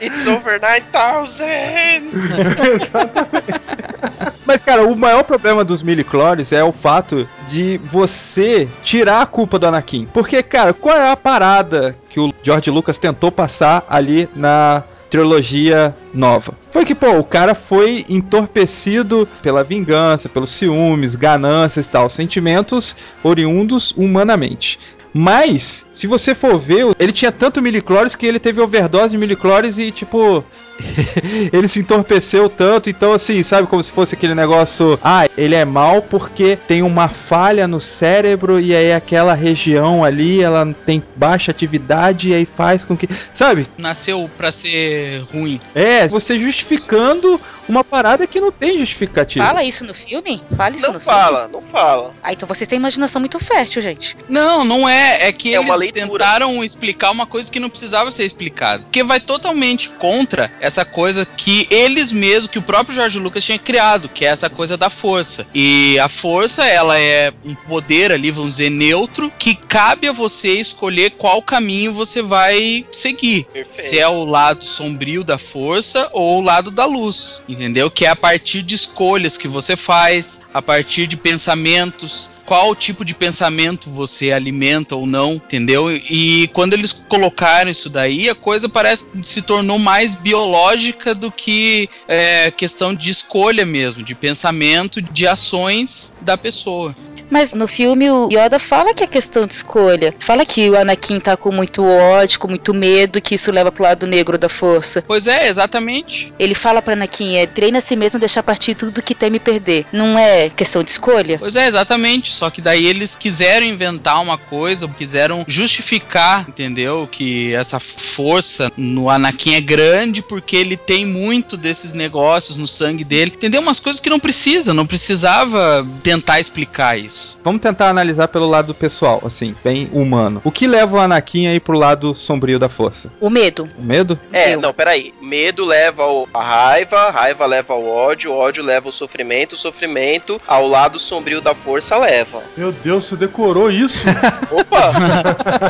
It's over 9000! Mas, cara, o maior problema dos miliclores é o fato de você tirar a culpa do Anakin. Porque, cara, qual é a parada que o George Lucas tentou passar ali na trilogia nova? Foi que, pô, o cara foi entorpecido pela vingança, pelos ciúmes, ganâncias e tal, sentimentos oriundos humanamente. Mas, se você for ver, ele tinha tanto miliclores que ele teve overdose de miliclores e, tipo, ele se entorpeceu tanto, então assim, sabe como se fosse aquele negócio, ah, ele é mal porque tem uma falha no cérebro e aí aquela região ali, ela tem baixa atividade e aí faz com que, sabe? Nasceu pra ser ruim. É, você justificando uma parada que não tem justificativa. Fala isso no filme? Fala isso Não no fala, filme? não fala. Ah, então vocês têm imaginação muito fértil, gente. Não, não é. É que É eles tentaram explicar uma coisa que não precisava ser explicada. Porque vai totalmente contra essa coisa que eles mesmos, que o próprio Jorge Lucas tinha criado, que é essa coisa da força. E a força, ela é um poder ali, vamos dizer, neutro, que cabe a você escolher qual caminho você vai seguir. Perfeito. Se é o lado sombrio da força ou o lado da luz, entendeu? Que é a partir de escolhas que você faz, a partir de pensamentos, qual tipo de pensamento você alimenta ou não, entendeu? E quando eles colocaram isso daí, a coisa parece se tornou mais biológica do que é, questão de escolha mesmo, de pensamento, de ações da pessoa. Mas no filme o Yoda fala que é questão de escolha. Fala que o Anakin tá com muito ódio, com muito medo, que isso leva pro lado negro da força. Pois é, exatamente. Ele fala pra Anakin, é treina a si mesmo deixar partir tudo que teme perder. Não é questão de escolha? Pois é, exatamente. Só que daí eles quiseram inventar uma coisa, quiseram justificar, entendeu? Que essa força no Anakin é grande porque ele tem muito desses negócios no sangue dele. Entendeu? Umas coisas que não precisa, não precisava tentar explicar isso. Vamos tentar analisar pelo lado pessoal, assim, bem humano. O que leva o Anakin aí pro lado sombrio da força? O medo. O medo? É, Eu. não, peraí. Medo leva ao- a raiva, a raiva leva ao ódio, o ódio leva ao sofrimento, o sofrimento ao lado sombrio da força leva. Meu Deus, você decorou isso? Opa!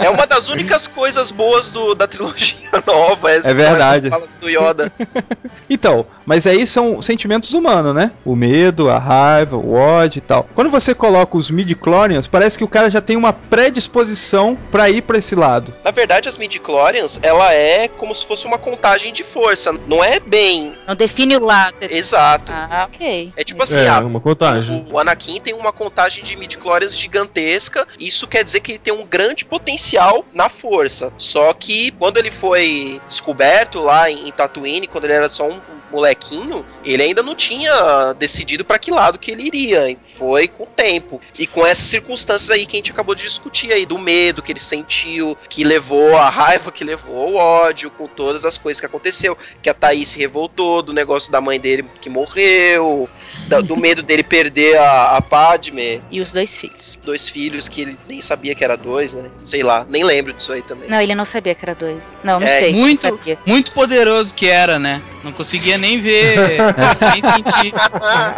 é uma das únicas coisas boas do, da trilogia nova. É verdade. essas falas do Yoda. Então, mas aí são sentimentos humanos, né? O medo, a raiva, o ódio e tal. Quando você coloca com os midi-chlorians, parece que o cara já tem uma predisposição pra ir pra esse lado. Na verdade, as midi-chlorians, ela é como se fosse uma contagem de força. Não é bem Não define o lado. exato. Ah, ok. É tipo assim, É, ah, uma contagem. o Anakin tem uma contagem de midi-chlorians gigantesca. Isso quer dizer que ele tem um grande potencial na força. Só que quando ele foi descoberto lá em, em Tatooine, quando ele era só um molequinho, ele ainda não tinha decidido pra que lado que ele iria. Foi com o tempo. E com essas circunstâncias aí que a gente acabou de discutir aí, do medo que ele sentiu, que levou a raiva, que levou ao ódio, com todas as coisas que aconteceu. Que a Thaís se revoltou do negócio da mãe dele que morreu, da- do medo dele perder a, a Padme, E os dois filhos. dois filhos que ele nem sabia que era dois, né? Sei lá, nem lembro disso aí também. Não, ele não sabia que era dois. Não, não É, sei. muito-. Muito poderoso que era, né? Não conseguia nem ver, nem sentir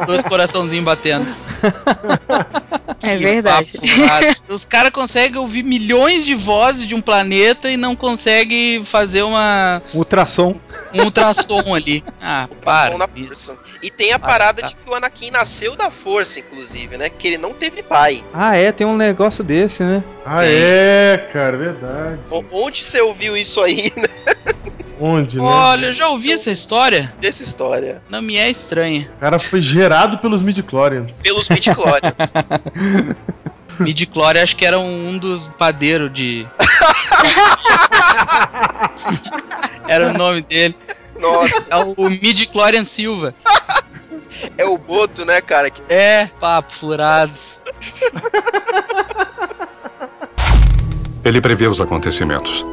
dois coraçãozinhos batendo. É verdade. Os caras conseguem ouvir milhões de vozes de um planeta e não conseguem fazer uma, Ultrassom. um ultrassom ali. Ah, para. Na força. E tem a parada tá. de que o Anakin nasceu da força, inclusive, né? Que ele não teve pai. Ah, é, tem um negócio desse, né? Ah, é, cara, verdade. O- Onde você ouviu isso aí, né? Onde, né? Olha, eu já ouvi essa história. Essa história. Não me é estranha. O cara foi gerado pelos midi-chlorians. Pelos midi-chlorians. Midichlorian acho que era um dos padeiros de. era o nome dele. Nossa, É o Midichlorian Silva. é o Boto, né, cara? É, papo furado. Ele prevê os acontecimentos.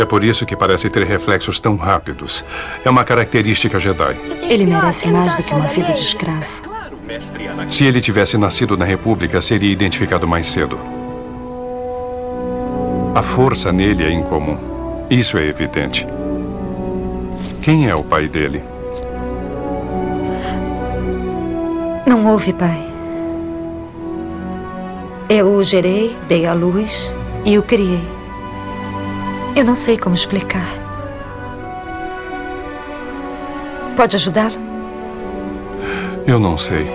É por isso que parece ter reflexos tão rápidos. É uma característica Jedi. Ele merece mais do que uma vida de escravo. Se ele tivesse nascido na República, seria identificado mais cedo. A força nele é incomum. Isso é evidente. Quem é o pai dele? Não houve pai. Eu o gerei, dei à luz e o criei. Eu não sei como explicar. Pode ajudá-lo? Eu não sei.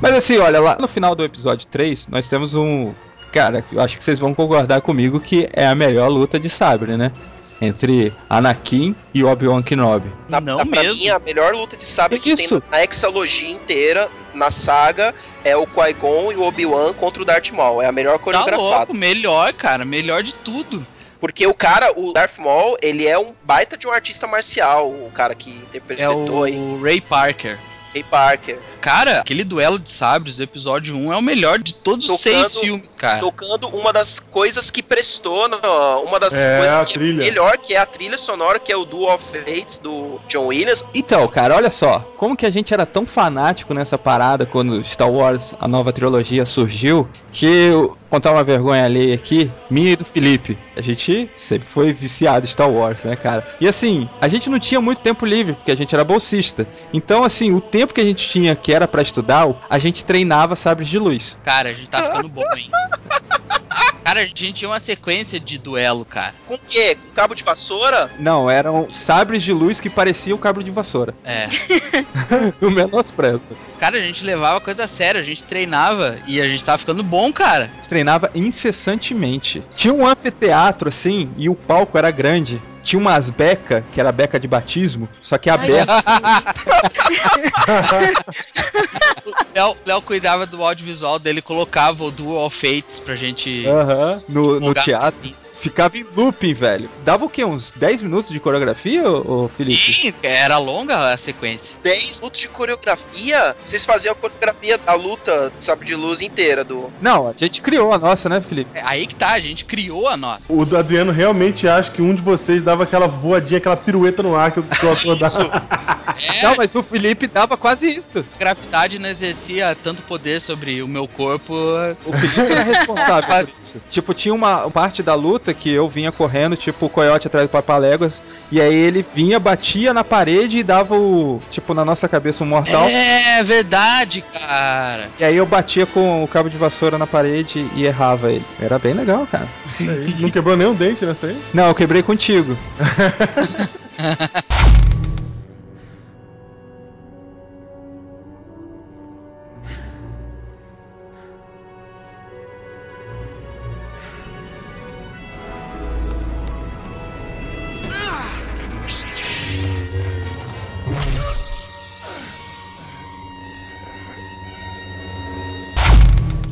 Mas assim, olha, lá no final do episódio 3, nós temos um. Cara, eu acho que vocês vão concordar comigo que é a melhor luta de sabre, né? Entre Anakin e Obi-Wan Kenobi. na, Não na- pra mesmo. mim, a melhor luta de sabre Que que, isso? tem na exalogia inteira, na saga, é o Qui-Gon e o Obi-Wan contra o Darth Maul. É a melhor Tá coreografada. louco, melhor, cara. Melhor de tudo. Porque o cara, o Darth Maul, ele é um baita de um artista marcial, o cara que É interpretou aí, o Ray Parker. Ray Parker. Cara, aquele duelo de sabres do episódio 1 é o melhor de todos os Tocando- seis filmes, cara. tocando uma das coisas que prestou, uma das É, coisas que trilha. é melhor, que é a trilha sonora, que é o Duel of Fates do John Williams. Então, cara, olha só, como que a gente era tão fanático nessa parada quando Star Wars, a nova trilogia, surgiu, que eu contar uma vergonha alheia aqui, minha e do Felipe. A gente sempre foi viciado em Star Wars, né, cara? E assim, a gente não tinha muito tempo livre, porque a gente era bolsista. Então, assim, o tempo que a gente tinha que era pra estudar, a gente treinava sabres de luz. Cara, a gente tá ficando bom, hein? Cara, a gente tinha uma sequência de duelo, cara. Com o quê? Com cabo de vassoura? Não, eram sabres de luz que pareciam cabo de vassoura. É. No menosprezo. Cara, a gente levava coisa séria, a gente treinava e a gente tava ficando bom, cara. A gente treinava incessantemente. Tinha um anfiteatro assim e o palco era grande. Tinha umas beca, que era beca de batismo, só que aberta. O Léo, Léo cuidava do audiovisual dele, colocava o Dual Fates pra gente. Aham, no, no teatro. Ficava em looping, velho. Dava o quê? Uns 10 minutos de coreografia, ô, Felipe? Sim, era longa a sequência. 10 minutos de coreografia? Vocês faziam a coreografia da luta, sabe, de luz inteira do. Não, a gente criou a nossa, né, Felipe? É aí que tá, a gente criou a nossa. O Adriano realmente acha que um de vocês dava aquela voadinha, aquela pirueta no ar que o ator dá. É, Não, mas o Felipe dava quase isso. a gravidade não exercia tanto poder sobre o meu corpo. O Felipe era responsável por isso. Tipo, tinha uma parte da luta que eu vinha correndo, tipo, o coiote atrás do Papaléguas, e aí ele vinha, batia na parede e dava o. Tipo, na nossa cabeça um mortal. É verdade, cara. E aí eu batia com o cabo de vassoura na parede e errava ele. Era bem legal, cara. Não quebrou nenhum dente nessa aí? Não, eu quebrei contigo.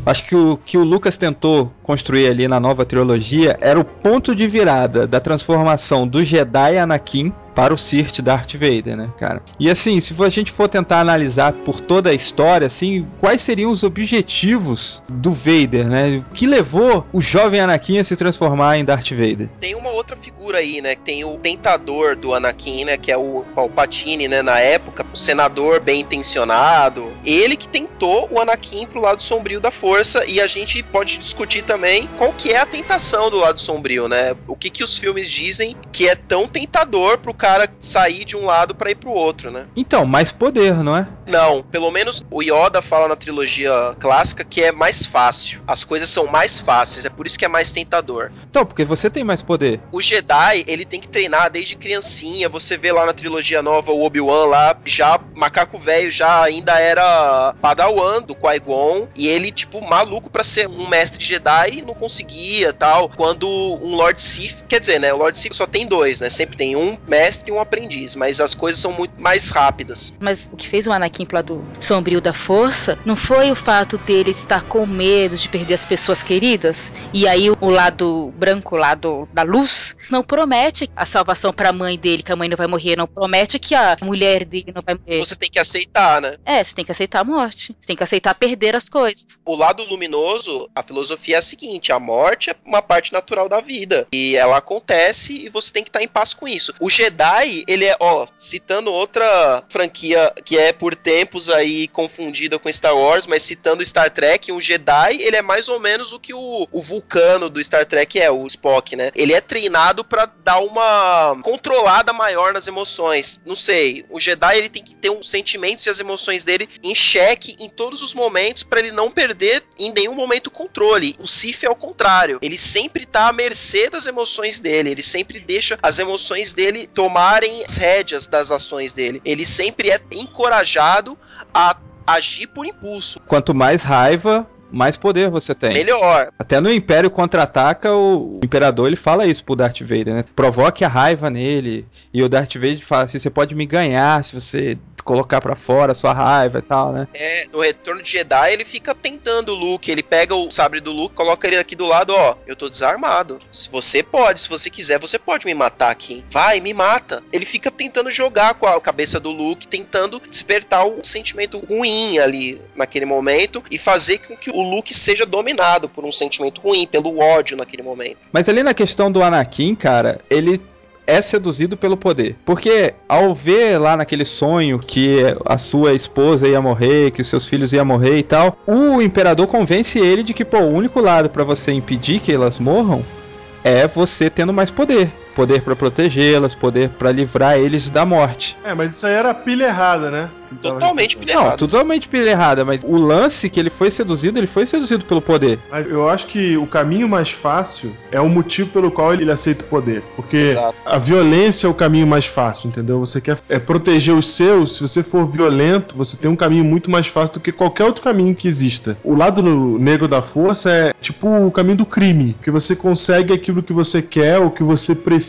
Acho que o que o Lucas tentou construir ali na nova trilogia era o ponto de virada da transformação do Jedi Anakin para o Sith Darth Vader, né, cara? E assim, se a gente for tentar analisar por toda a história, assim, quais seriam os objetivos do Vader, né? O que levou o jovem Anakin a se transformar em Darth Vader? Tem uma outra figura aí, né? Tem o tentador do Anakin, né? Que é o Palpatine, né? Na época, o senador bem intencionado. Ele que tentou o Anakin pro lado sombrio da força. E a gente pode discutir também qual que é a tentação do lado sombrio, né? O que que os filmes dizem que é tão tentador pro cara sair de um lado para ir pro outro, né? Então, mais poder, não é? Não, pelo menos o Yoda fala na trilogia clássica que é mais fácil. As coisas são mais fáceis, é por isso que é mais tentador. Então, porque você tem mais poder. O Jedi, ele tem que treinar desde criancinha. Você vê lá na trilogia nova o Obi-Wan lá, já macaco velho, já ainda era Padawan do Qui-Gon, e ele tipo maluco para ser um mestre Jedi e não conseguia, tal. Quando um Lord Sith, quer dizer, né, o Lord Sith só tem dois, né? Sempre tem um mestre mestre e um aprendiz, mas as coisas são muito mais rápidas. Mas o que fez o Anakin pro lado sombrio da força não foi o fato dele estar com medo de perder as pessoas queridas? E aí o lado branco, o lado da luz, não promete a salvação para a mãe dele, que a mãe não vai morrer, não promete que a mulher dele não vai morrer. Você tem que aceitar, né? É, você tem que aceitar a morte. Você tem que aceitar perder as coisas. O lado luminoso, a filosofia é a seguinte: a morte é uma parte natural da vida. E ela acontece e você tem que estar em paz com isso. O Jedi Jedi, ele é, ó, citando outra franquia que é por tempos aí confundida com Star Wars, mas citando Star Trek, um Jedi, ele é mais ou menos o que o, o vulcano do Star Trek é, o Spock, né? Ele é treinado para dar uma controlada maior nas emoções. Não sei, o Jedi ele tem que ter os sentimentos e as emoções dele em xeque em todos os momentos para ele não perder em nenhum momento o controle. O Sith é o contrário, ele sempre tá à mercê das emoções dele, ele sempre deixa as emoções dele tomar tomarem as rédeas das ações dele. Ele sempre é encorajado a agir por impulso. Quanto mais raiva, mais poder você tem. Melhor. Até no Império Contra-Ataca, o Imperador ele fala isso pro Darth Vader, né? Provoque a raiva nele. E o Darth Vader fala assim: você pode me ganhar se você colocar para fora a sua raiva e tal, né? É, no Retorno de Jedi ele fica tentando o Luke, ele pega o sabre do Luke, coloca ele aqui do lado, ó, eu tô desarmado. Se você pode, se você quiser, você pode me matar aqui. Vai, me mata. Ele fica tentando jogar com a cabeça do Luke, tentando despertar o sentimento ruim ali naquele momento e fazer com que o Luke seja dominado por um sentimento ruim, pelo ódio naquele momento. Mas ali na questão do Anakin, cara, ele é seduzido pelo poder. Porque ao ver lá naquele sonho que a sua esposa ia morrer, que os seus filhos iam morrer e tal, o imperador convence ele de que pô, o único lado para você impedir que elas morram é você tendo mais poder poder para protegê-las, poder para livrar eles da morte. É, mas isso aí era pilha errada, né? Totalmente pilha errada. Não, totalmente pilha errada, mas o lance que ele foi seduzido, ele foi seduzido pelo poder. Mas eu acho que o caminho mais fácil é o motivo pelo qual ele aceita o poder. Porque Exato. a violência é o caminho mais fácil, entendeu? Você quer é, proteger os seus, se você for violento, você tem um caminho muito mais fácil do que qualquer outro caminho que exista. O lado negro da força é tipo o caminho do crime, que você consegue aquilo que você quer, o que você precisa,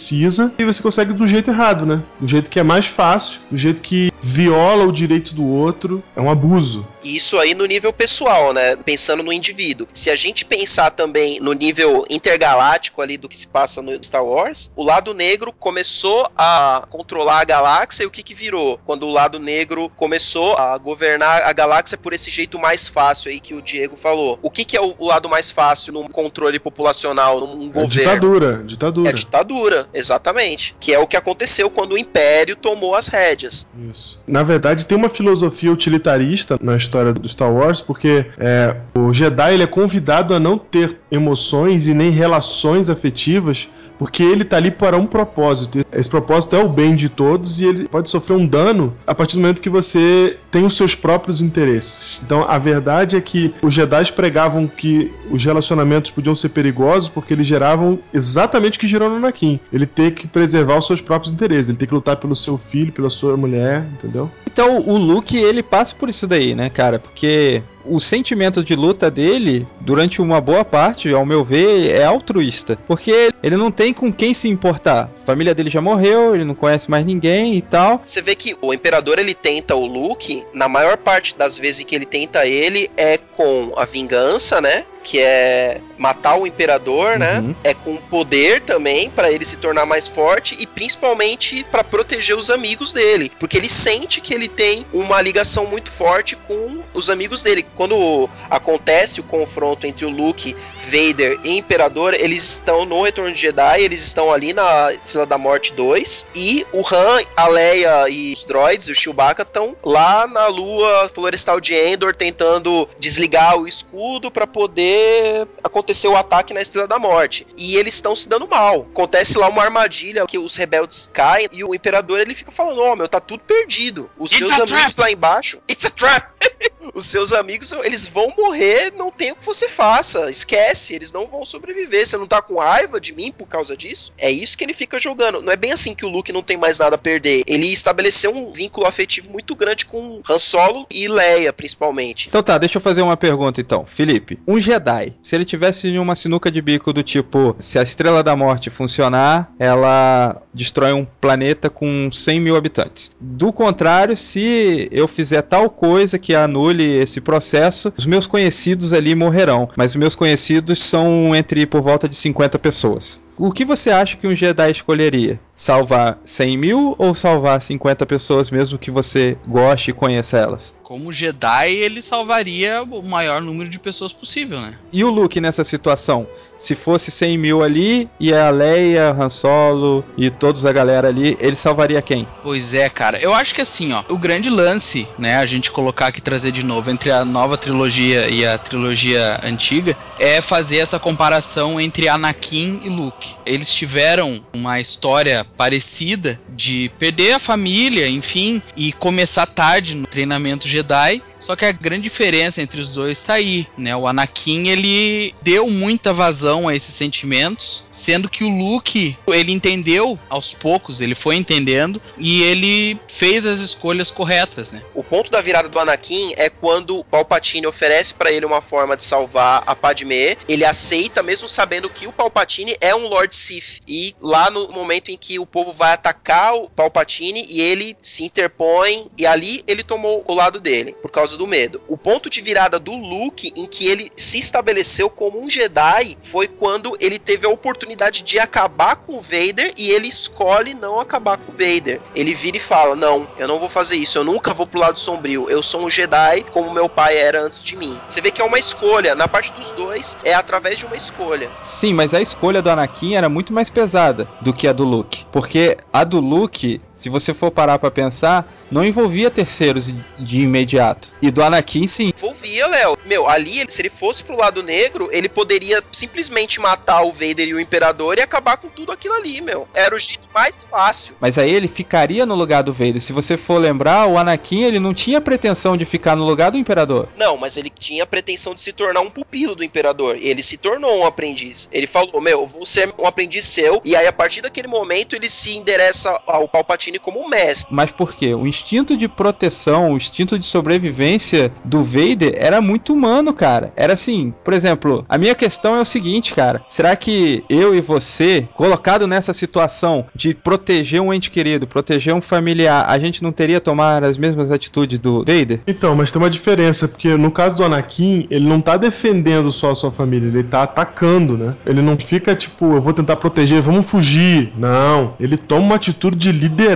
e você consegue do jeito errado, né? Do jeito que é mais fácil, do jeito que viola o direito do outro, é um abuso. Isso aí no nível pessoal, né? Pensando no indivíduo. Se a gente pensar também no nível intergaláctico ali do que se passa no Star Wars, o lado negro começou a controlar a galáxia e o que que virou? Quando o lado negro começou a governar a galáxia por esse jeito mais fácil aí que o Diego falou. O que que é o, lado mais fácil num controle populacional, num é governo? Ditadura, ditadura. É ditadura, exatamente. Que é o que aconteceu quando o Império tomou as rédeas. Isso. Na verdade, tem uma filosofia utilitarista na história do Star Wars, porque é, o Jedi ele é convidado a não ter emoções e nem relações afetivas porque ele tá ali para um propósito. Esse propósito é o bem de todos e ele pode sofrer um dano a partir do momento que você tem os seus próprios interesses. Então a verdade é que os Jedi pregavam que os relacionamentos podiam ser perigosos porque eles geravam exatamente o que gerou no Anakin. Ele ter que preservar os seus próprios interesses, ele tem que lutar pelo seu filho, pela sua mulher, entendeu? Então o Luke ele passa por isso daí, né, cara? Porque o sentimento de luta dele, durante uma boa parte, ao meu ver, é altruísta. Porque ele não tem com quem se importar. A família dele já morreu, ele não conhece mais ninguém e tal. Você vê que o Imperador ele tenta o Luke, na maior parte das vezes que ele tenta ele é com a vingança, né? Que é matar o imperador, né? Uhum. É com poder também para ele se tornar mais forte e principalmente para proteger os amigos dele, porque ele sente que ele tem uma ligação muito forte com os amigos dele. Quando acontece o confronto entre o Luke, Vader e Imperador, eles estão no Retorno de Jedi, eles estão ali na Estrela da Morte 2 e o Han, a Leia e os droids, o Chewbacca estão lá na lua florestal de Endor tentando desligar o escudo para poder acontecer o ataque na Estrela da Morte. E eles estão se dando mal. Acontece lá uma armadilha que os rebeldes caem e o Imperador ele fica falando: "Ó, meu, tá tudo perdido. Os It's seus amigos lá embaixo, it's a trap." Os seus amigos, eles vão morrer, não tem o que você faça. Esquece, eles não vão sobreviver. Você não tá com raiva de mim por causa disso? É isso que ele fica jogando. Não é bem assim que o Luke não tem mais nada a perder. Ele estabeleceu um vínculo afetivo muito grande com Han Solo e Leia, principalmente. Então tá, deixa eu fazer uma pergunta então. Felipe, um Jedi, se ele tivesse em uma sinuca de bico do tipo, se a Estrela da Morte funcionar, ela destrói um planeta com 100 mil habitantes. Do contrário, se eu fizer tal coisa que anule esse processo, os meus conhecidos ali morrerão. Mas os meus conhecidos são entre por volta de 50 pessoas. O que você acha que um Jedi escolheria? Salvar 100 mil ou salvar 50 pessoas mesmo que você goste e conheça elas? Como Jedi, ele salvaria o maior número de pessoas possível, né? E o Luke nessa situação? Se fosse 100 mil ali e a Leia, Han Solo e todos a galera ali, ele salvaria quem? Pois é, cara. Eu acho que assim, ó, o grande lance, né, a gente colocar aqui trazer de novo entre a nova trilogia e a trilogia antiga, é fazer essa comparação entre Anakin e Luke. Eles tiveram uma história parecida de perder a família, enfim, e começar tarde no treinamento Jedi. Só que a grande diferença entre os dois tá aí, né? O Anakin ele deu muita vazão a esses sentimentos, sendo que o Luke ele entendeu aos poucos, ele foi entendendo e ele fez as escolhas corretas, né? O ponto da virada do Anakin é quando o Palpatine oferece pra ele uma forma de salvar a Padmé, ele aceita mesmo sabendo que o Palpatine é um Lord Sith. E lá no momento em que o povo vai atacar o Palpatine e ele se interpõe e ali ele tomou o lado dele por causa do medo. O ponto de virada do Luke em que ele se estabeleceu como um Jedi foi quando ele teve a oportunidade de acabar com o Vader e ele escolhe não acabar com o Vader. Ele vira e fala: "Não, eu não vou fazer isso. Eu nunca vou pro lado sombrio. Eu sou um Jedi como meu pai era antes de mim." Você vê que é uma escolha. Na parte dos dois é através de uma escolha. Sim, mas a escolha do Anakin era muito mais pesada do que a do Luke. Porque a do Luke, se você for parar pra pensar, não envolvia terceiros de imediato. E do Anakin, sim. Envolvia, Léo. Meu, ali, se ele fosse pro lado negro, ele poderia simplesmente matar o Vader e o Imperador e acabar com tudo aquilo ali, meu. Era o jeito mais fácil. Mas aí ele ficaria no lugar do Vader. Se você for lembrar, o Anakin ele não tinha pretensão de ficar no lugar do Imperador. Não, mas ele tinha a pretensão de se tornar um pupilo do Imperador. Ele se tornou um aprendiz. Ele falou: Meu, eu vou ser um aprendiz seu. E aí, a partir daquele momento, ele se endereça ao Palpatine como um mestre. Mas por quê? O instinto de proteção, o instinto de sobrevivência do Vader era muito humano, cara. Era assim, por exemplo, a minha questão é o seguinte, cara. Será que eu e você, colocado nessa situação de proteger um ente querido, proteger um familiar, a gente não teria tomado as mesmas atitudes do Vader? Então, mas tem uma diferença, porque no caso do Anakin, ele não tá defendendo só a sua família, ele tá atacando, né? Ele não fica tipo, eu vou tentar proteger, vamos fugir. Não. Ele toma uma atitude de liderança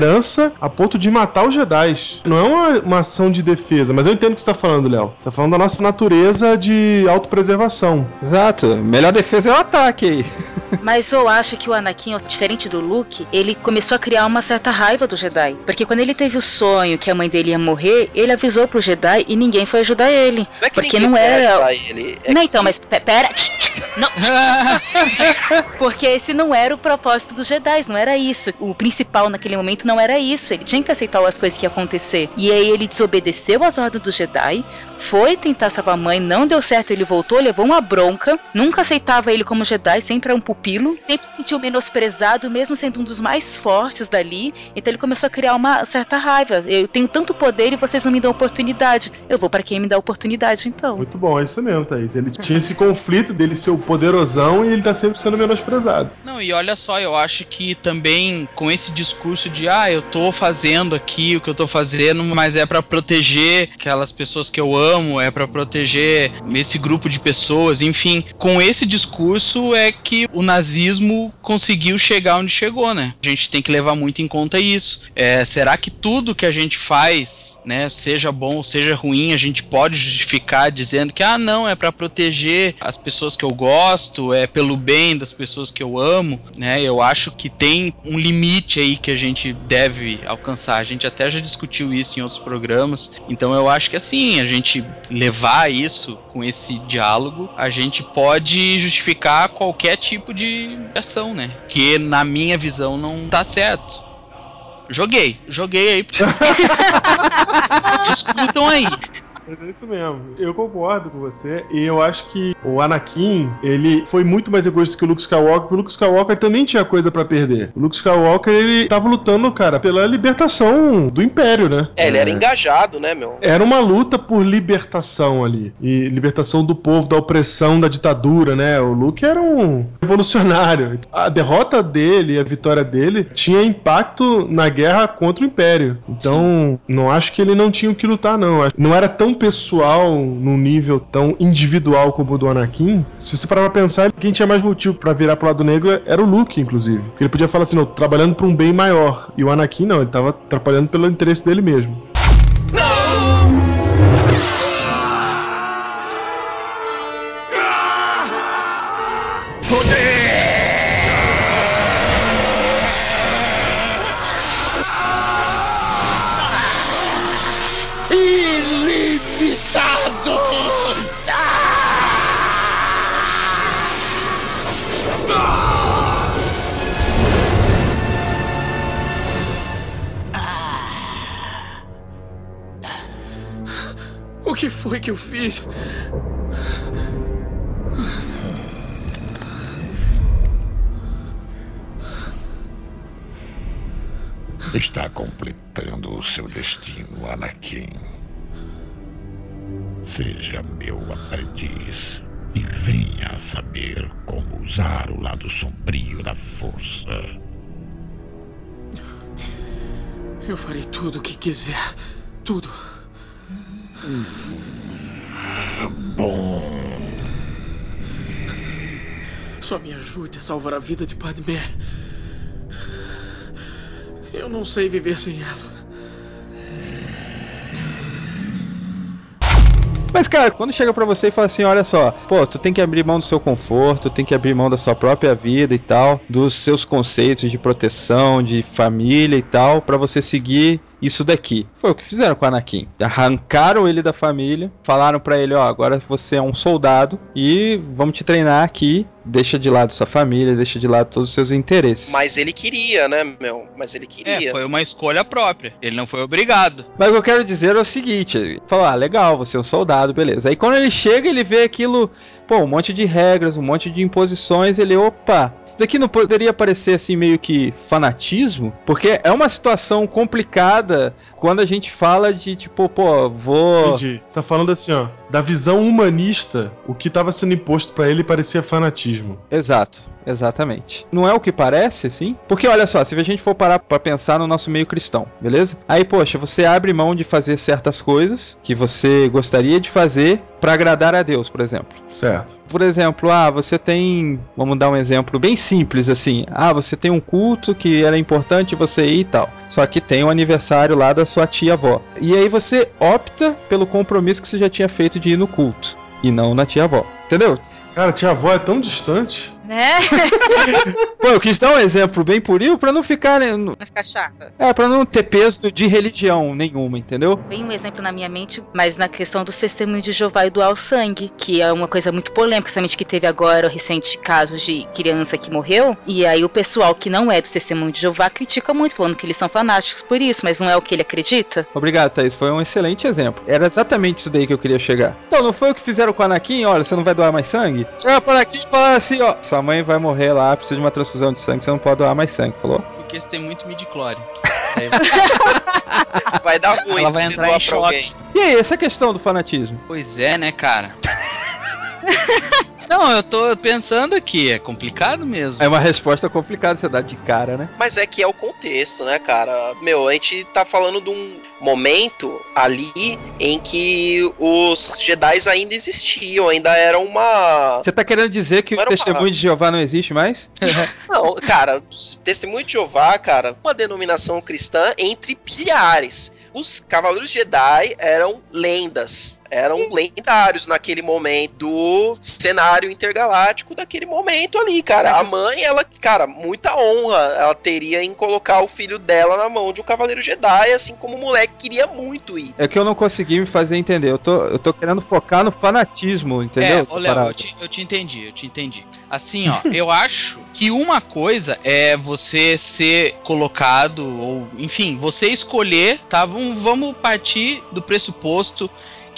a ponto de matar os Jedi. Não é uma, uma ação de defesa, mas eu entendo o que você tá falando, Léo. Você tá falando da nossa natureza de autopreservação. Exato. Melhor defesa é o ataque aí. Mas eu acho que o Anakin, diferente do Luke, ele começou a criar uma certa raiva do Jedi. Porque quando ele teve o sonho que a mãe dele ia morrer, ele avisou pro Jedi e ninguém foi ajudar ele. Não é que Porque não quer era. ajudar ele. É Não, que- então, mas pe- pera. Não. Porque esse não era o propósito dos Jedi, não era isso. O principal naquele momento não era isso. Ele tinha que aceitar as coisas que iam acontecer. E aí ele desobedeceu as ordens dos Jedi, foi tentar salvar a mãe, não deu certo, ele voltou, levou uma bronca, nunca aceitava ele como Jedi, sempre era um pupilo, sempre se sentiu menosprezado, mesmo sendo um dos mais fortes dali, então ele começou a criar uma certa raiva. Eu tenho tanto poder e vocês não me dão oportunidade. Eu vou para quem me dá oportunidade, então. Muito bom, é isso mesmo, Thaís. Ele tinha esse conflito dele ser o poderosão e ele tá sempre sendo menosprezado. Não, e olha só, eu acho que também com esse discurso de ah, eu tô fazendo aqui o que eu tô fazendo, mas é para proteger aquelas pessoas que eu amo, é para proteger esse grupo de pessoas, enfim, com esse discurso é que o nazismo conseguiu chegar onde chegou, né? A gente tem que levar muito em conta isso. É, será que tudo que a gente faz né, seja bom ou seja ruim, a gente pode justificar dizendo que ah, não, é para proteger as pessoas que eu gosto, é pelo bem das pessoas que eu amo, né? Eu acho que tem um limite aí que a gente deve alcançar. A gente até já discutiu isso em outros programas. Então eu acho que assim, a gente levar isso com esse diálogo, a gente pode justificar qualquer tipo de ação, né? Que na minha visão não tá certo. Joguei, joguei aí. Discutam aí. É isso mesmo. Eu concordo com você. E eu acho que o Anakin, ele foi muito mais egoísta que o Luke Skywalker, porque o Luke Skywalker também tinha coisa para perder. O Luke Skywalker, ele tava lutando, cara, pela libertação do Império, né? É, ele era engajado, né, meu? Era uma luta por libertação ali. E libertação do povo da opressão da ditadura, né? O Luke era um revolucionário. A derrota dele, a vitória dele, tinha impacto na guerra contra o Império. Então, Sim. não acho que ele não tinha o que lutar, não. Não era tão pessoal, num nível tão individual como o do Anakin, se você parar pra pensar, quem tinha mais motivo para virar pro lado negro era o Luke, inclusive. Ele podia falar assim, não, trabalhando pra um bem maior. E o Anakin não, ele tava trabalhando pelo interesse dele mesmo. Que eu fiz? Está completando o seu destino, Anakin. Seja meu aprendiz e venha a saber como usar o lado sombrio da força. Eu farei tudo o que quiser. Tudo. Bom. Só me ajude a salvar a vida de Padmé. Eu não sei viver sem ela. Mas, cara, quando chega para você e fala assim, olha só, pô, tu tem que abrir mão do seu conforto, tem que abrir mão da sua própria vida e tal, dos seus conceitos de proteção, de família e tal, para você seguir isso daqui. Foi o que fizeram com o Anakin. Arrancaram ele da família, falaram para ele, ó, agora você é um soldado e vamos te treinar aqui. Deixa de lado sua família, deixa de lado todos os seus interesses. Mas ele queria, né, meu? Mas ele queria. É, foi uma escolha própria. Ele não foi obrigado. Mas o que eu quero dizer é o seguinte: falar, ah, legal, você é um soldado, beleza. Aí quando ele chega, ele vê aquilo, pô, um monte de regras, um monte de imposições, ele, opa, daqui não poderia parecer assim meio que fanatismo? Porque é uma situação complicada quando a gente fala de tipo, pô, vou. Entendi. Você tá falando assim, ó, da visão humanista, o que estava sendo imposto para ele parecia fanatismo. Exato, exatamente. Não é o que parece, assim? Porque olha só, se a gente for parar para pensar no nosso meio cristão, beleza? Aí, poxa, você abre mão de fazer certas coisas que você gostaria de fazer para agradar a Deus, por exemplo. Certo. Por exemplo, ah, você tem, vamos dar um exemplo bem simples assim. Ah, você tem um culto que era importante você ir e tal. Só que tem o um aniversário lá da sua tia-avó. E aí você opta pelo compromisso que você já tinha feito de ir no culto e não na tia-avó. Entendeu? Cara, tia-avó é tão distante. Né? Pô, eu quis dar um exemplo bem purinho pra não ficar. Né, no- Vai ficar chata. é, pra não ter peso de religião nenhuma, entendeu? Vem um exemplo na minha mente, mas na questão dos testemunhos de Jeová e doar o sangue, que é uma coisa muito polêmica, principalmente que teve agora o recente caso de criança que morreu, e aí o pessoal que não é dos testemunhos de Jeová critica muito, falando que eles são fanáticos por isso, mas não é o que ele acredita. Obrigado, Thaís. Foi um excelente exemplo. Era exatamente isso daí que eu queria chegar. Então, não foi o que fizeram com o Anakin? Olha, você não vai doar mais sangue? Chega pro Anakin e fala assim, ó. Sua mãe vai morrer lá, precisa de uma transfusão de sangue, você não pode doar mais sangue, falou? Porque você tem muito midi-chlore. Vai dar ruim Ela vai se entrar doar em pra alguém. E aí, essa questão do fanatismo? Pois é, né, cara? Não, eu tô pensando aqui, é complicado mesmo. É uma resposta complicada você dar de cara, né? Mas é que é o contexto, né, cara? Meu, a gente tá falando de um momento ali em que os Jedi ainda existiam, ainda era uma. Você tá querendo dizer que o era uma- testemunho de Jeová não existe mais? Não, cara, Testemunho de Jeová, cara, uma denominação cristã entre bilhares. Os Cavaleiros Jedi eram lendas, eram lendários naquele momento do cenário intergaláctico daquele momento ali, cara. A mãe, ela, cara, muita honra ela teria em colocar o filho dela na mão de um Cavaleiro Jedi, assim como o moleque queria muito ir. É que eu não consegui me fazer entender. Eu tô, eu tô querendo focar no fanatismo, entendeu? É, ô Léo, eu te, eu te entendi, eu te entendi. Assim, ó, eu acho que uma coisa é você ser colocado, ou enfim, você escolher, tá? Vamos, vamos partir do pressuposto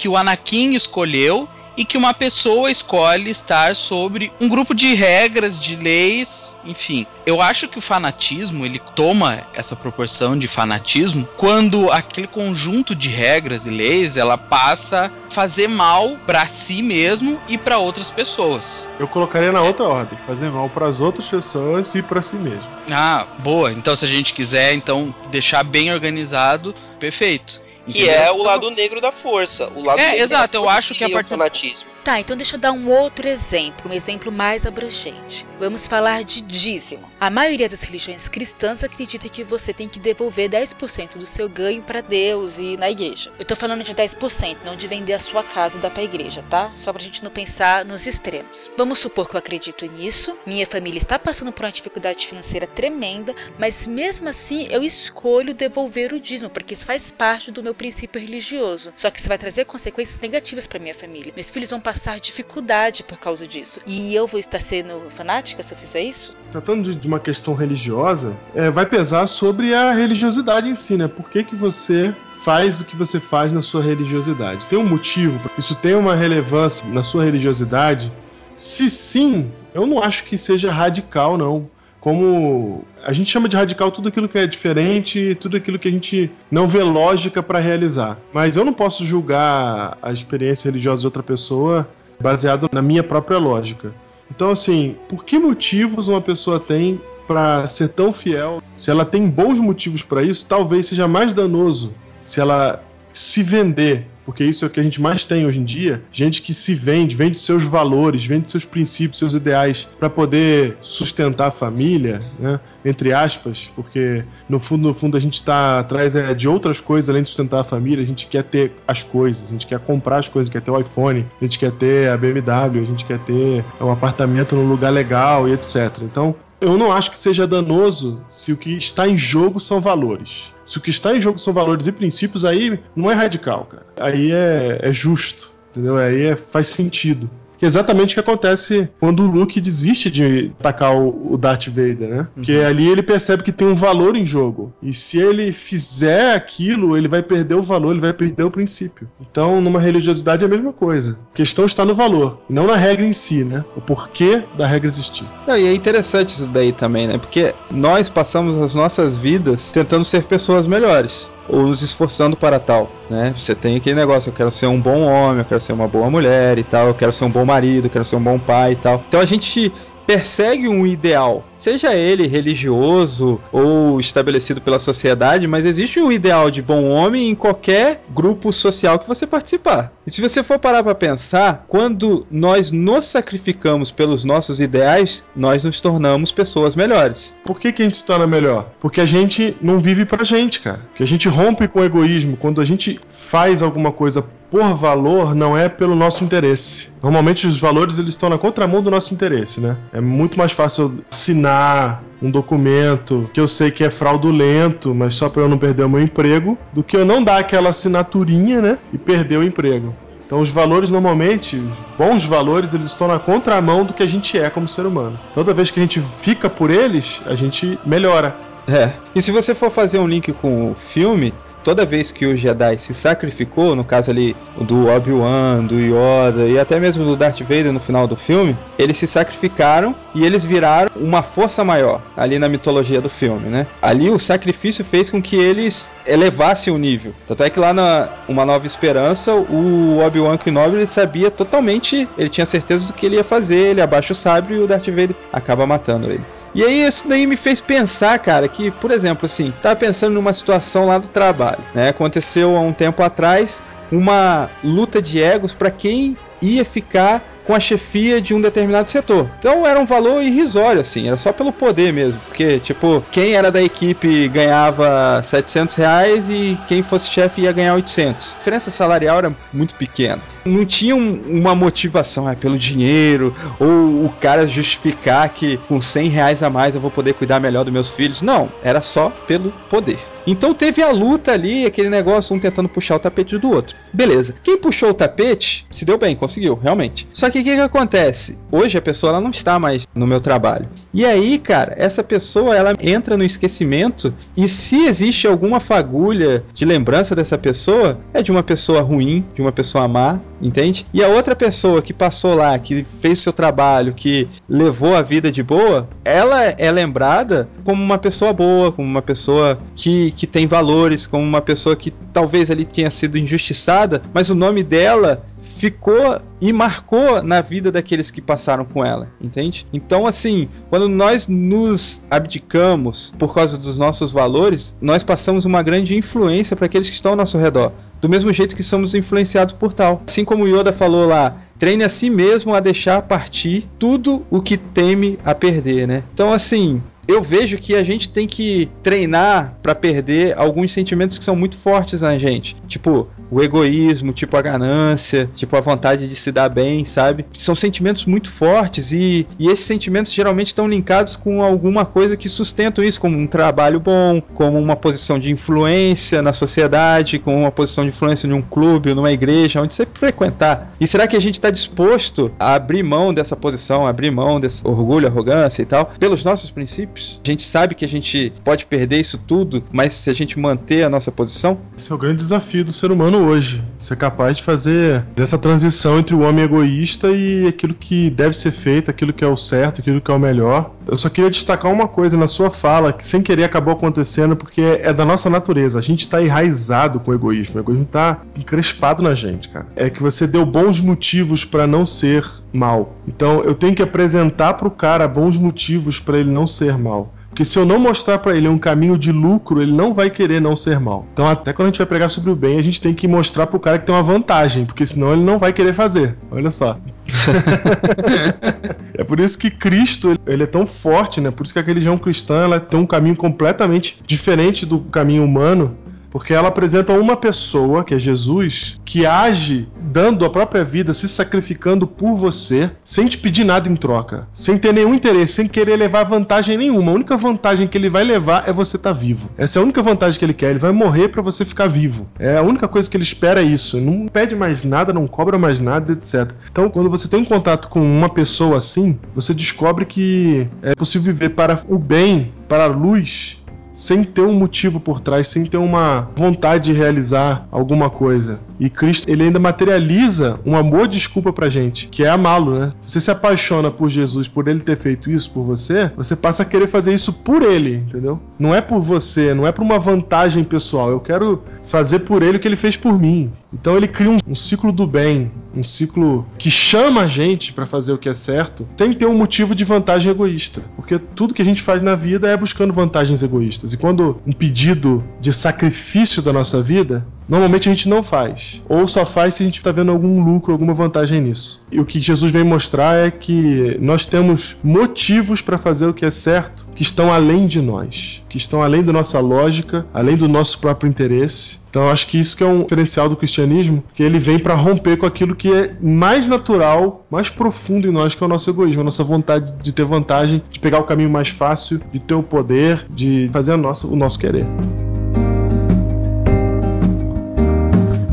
que o Anakin escolheu e que uma pessoa escolhe estar sobre um grupo de regras, de leis, enfim. Eu acho que o fanatismo, ele toma essa proporção de fanatismo quando aquele conjunto de regras e leis, ela passa a fazer mal pra si mesmo e pra outras pessoas. Eu colocaria na outra ordem, fazer mal pras outras pessoas e pra si mesmo. Ah, boa. Então se a gente quiser então deixar bem organizado, perfeito. Que Entendeu? é o lado negro da força. O lado É, negro exato, da eu acho que a partir- fanatismo. Tá, então deixa eu dar um outro exemplo, um exemplo mais abrangente. Vamos falar de dízimo. A maioria das religiões cristãs acredita que você tem que devolver 10% do seu ganho para Deus e na igreja. Eu tô falando de 10%, não de vender a sua casa e dar pra igreja, tá? Só pra gente não pensar nos extremos. Vamos supor que eu acredito nisso, minha família está passando por uma dificuldade financeira tremenda, mas mesmo assim eu escolho devolver o dízimo, porque isso faz parte do meu princípio religioso. Só que isso vai trazer consequências negativas para minha família. Meus filhos vão passar dificuldade por causa disso. E eu vou estar sendo fanática se eu fizer isso? Tratando de uma questão religiosa, é, vai pesar sobre a religiosidade em si, né? Por que, que você faz o que você faz na sua religiosidade? Tem um motivo? Isso tem uma relevância na sua religiosidade? Se sim, eu não acho que seja radical, não. Como a gente chama de radical tudo aquilo que é diferente, tudo aquilo que a gente não vê lógica para realizar. Mas eu não posso julgar a experiência religiosa de outra pessoa baseado na minha própria lógica. Então, assim, por que motivos uma pessoa tem para ser tão fiel? Se ela tem bons motivos para isso, talvez seja mais danoso se ela se vender, porque isso é o que a gente mais tem hoje em dia, gente que se vende, vende seus valores, vende seus princípios, seus ideais para poder sustentar a família, né? Entre aspas, porque no fundo, no fundo a gente está atrás é, de outras coisas além de sustentar a família. A gente quer ter as coisas, a gente quer comprar as coisas, quer ter o iPhone, a gente quer ter a BMW, a gente quer ter um apartamento num lugar legal e etc. Então eu não acho que seja danoso se o que está em jogo são valores. Se o que está em jogo são valores e princípios, aí não é radical, cara. Aí é, é justo, entendeu? Aí é, faz sentido. Que é exatamente o que acontece quando o Luke desiste de atacar o, o Darth Vader, né? Porque ali ele percebe que tem um valor em jogo. E se ele fizer aquilo, ele vai perder o valor, ele vai perder o princípio. Então, numa religiosidade é a mesma coisa. A questão está no valor, e não na regra em si, né? O porquê da regra existir. Não, e é interessante isso daí também, né? Porque nós passamos as nossas vidas tentando ser pessoas melhores. Ou nos esforçando para tal, né? Você tem aquele negócio, eu quero ser um bom homem, eu quero ser uma boa mulher e tal, eu quero ser um bom marido, eu quero ser um bom pai e tal. Então a gente persegue um ideal, seja ele religioso ou estabelecido pela sociedade, mas existe um ideal de bom homem em qualquer grupo social que você participar. E se você for parar para pensar, quando nós nos sacrificamos pelos nossos ideais, nós nos tornamos pessoas melhores. Por que, que a gente se torna melhor? Porque a gente não vive pra gente, cara. Que a gente rompe com o egoísmo. Quando a gente faz alguma coisa por valor não é pelo nosso interesse. Normalmente os valores eles estão na contramão do nosso interesse, né? É muito mais fácil assinar um documento que eu sei que é fraudulento, mas só para eu não perder o meu emprego, do que eu não dar aquela assinaturinha, né, e perder o emprego. Então os valores normalmente, os bons valores, eles estão na contramão do que a gente é como ser humano. Toda vez que a gente fica por eles, a gente melhora. É. E se você for fazer um link com o filme, toda vez que o Jedi se sacrificou, no caso ali do Obi-Wan, do Yoda e até mesmo do Darth Vader no final do filme, eles se sacrificaram e eles viraram uma força maior ali na mitologia do filme, né? Ali o sacrifício fez com que eles elevassem o nível. Tanto é que lá na Uma Nova Esperança, o Obi-Wan Kenobi ele sabia totalmente, ele tinha certeza do que ele ia fazer, ele abaixa o sabre e o Darth Vader acaba matando ele. E aí isso daí me fez pensar, cara, que, por exemplo, assim, tava pensando numa situação lá do trabalho, né? Aconteceu há um tempo atrás uma luta de egos para quem ia ficar com a chefia de um determinado setor. Então era um valor irrisório, assim, era só pelo poder mesmo. Porque, tipo, quem era da equipe ganhava 700 reais e quem fosse chefe ia ganhar 800. A diferença salarial era muito pequena. Não tinha um, uma motivação, é pelo dinheiro, ou o cara justificar que com 100 reais a mais eu vou poder cuidar melhor dos meus filhos. Não, era só pelo poder. Então teve a luta ali, aquele negócio, um tentando puxar o tapete do outro. Beleza. Quem puxou o tapete se deu bem, conseguiu, realmente. Só que o que, que acontece? Hoje a pessoa ela não está mais no meu trabalho. E aí, cara, essa pessoa ela entra no esquecimento e se existe alguma fagulha de lembrança dessa pessoa, é de uma pessoa ruim, de uma pessoa má, entende? E a outra pessoa que passou lá, que fez seu trabalho, que levou a vida de boa, ela é lembrada como uma pessoa boa, como uma pessoa que, que tem valores, como uma pessoa que talvez ali tenha sido injustiçada, mas o nome dela ficou e marcou na vida daqueles que passaram com ela, entende? Então, assim, quando nós nos abdicamos por causa dos nossos valores, nós passamos uma grande influência para aqueles que estão ao nosso redor. Do mesmo jeito que somos influenciados por tal. Assim como Yoda falou lá, treine a si mesmo a deixar partir tudo o que teme a perder, né? Então, assim, eu vejo que a gente tem que treinar para perder alguns sentimentos que são muito fortes na gente. Tipo, o egoísmo, tipo a ganância, tipo a vontade de se dar bem, sabe? São sentimentos muito fortes e, e esses sentimentos geralmente estão linkados com alguma coisa que sustenta isso, como um trabalho bom, como uma posição de influência na sociedade, como uma posição de influência em um clube, numa igreja, onde você frequentar. E será que a gente está disposto a abrir mão dessa posição, abrir mão desse orgulho, arrogância e tal, pelos nossos princípios? A gente sabe que a gente pode perder isso tudo, mas se a gente manter a nossa posição? Esse é o grande desafio do ser humano hoje. Ser capaz de fazer essa transição entre o homem egoísta e aquilo que deve ser feito, aquilo que é o certo, aquilo que é o melhor. Eu só queria destacar uma coisa na sua fala, que sem querer acabou acontecendo, porque é da nossa natureza. A gente está enraizado com o egoísmo. O egoísmo está encrespado na gente, cara. É que você deu bons motivos para não ser mal. Então eu tenho que apresentar pro cara bons motivos para ele não ser mal. Porque se eu não mostrar para ele um caminho de lucro, ele não vai querer não ser mal. Então, até quando a gente vai pregar sobre o bem, a gente tem que mostrar pro cara que tem uma vantagem, porque senão ele não vai querer fazer. Olha só. é por isso que Cristo ele é tão forte, né? Por isso que a religião cristã ela tem um caminho completamente diferente do caminho humano porque ela apresenta uma pessoa, que é Jesus, que age dando a própria vida, se sacrificando por você, sem te pedir nada em troca, sem ter nenhum interesse, sem querer levar vantagem nenhuma. A única vantagem que ele vai levar é você estar tá vivo. Essa é a única vantagem que ele quer. Ele vai morrer para você ficar vivo. É a única coisa que ele espera é isso. Não pede mais nada, não cobra mais nada, etc. Então, quando você tem um contato com uma pessoa assim, você descobre que é possível viver para o bem, para a luz sem ter um motivo por trás, sem ter uma vontade de realizar alguma coisa. E Cristo, ele ainda materializa uma boa desculpa pra gente, que é amá-lo, né? Você se apaixona por Jesus, por ele ter feito isso por você, você passa a querer fazer isso por ele, entendeu? Não é por você, não é por uma vantagem pessoal. Eu quero fazer por ele o que ele fez por mim. Então ele cria um, um ciclo do bem, um ciclo que chama a gente para fazer o que é certo, sem ter um motivo de vantagem egoísta. Porque tudo que a gente faz na vida é buscando vantagens egoístas. E quando um pedido de sacrifício da nossa vida, normalmente a gente não faz. Ou só faz se a gente está vendo algum lucro, alguma vantagem nisso. E o que Jesus vem mostrar é que nós temos motivos para fazer o que é certo que estão além de nós, que estão além da nossa lógica, além do nosso próprio interesse Então eu acho que isso que é um diferencial do cristianismo, que ele vem para romper com aquilo que é mais natural, mais profundo em nós, que é o nosso egoísmo, a nossa vontade de ter vantagem, de pegar o caminho mais fácil, de ter o poder, de fazer nossa, o nosso querer.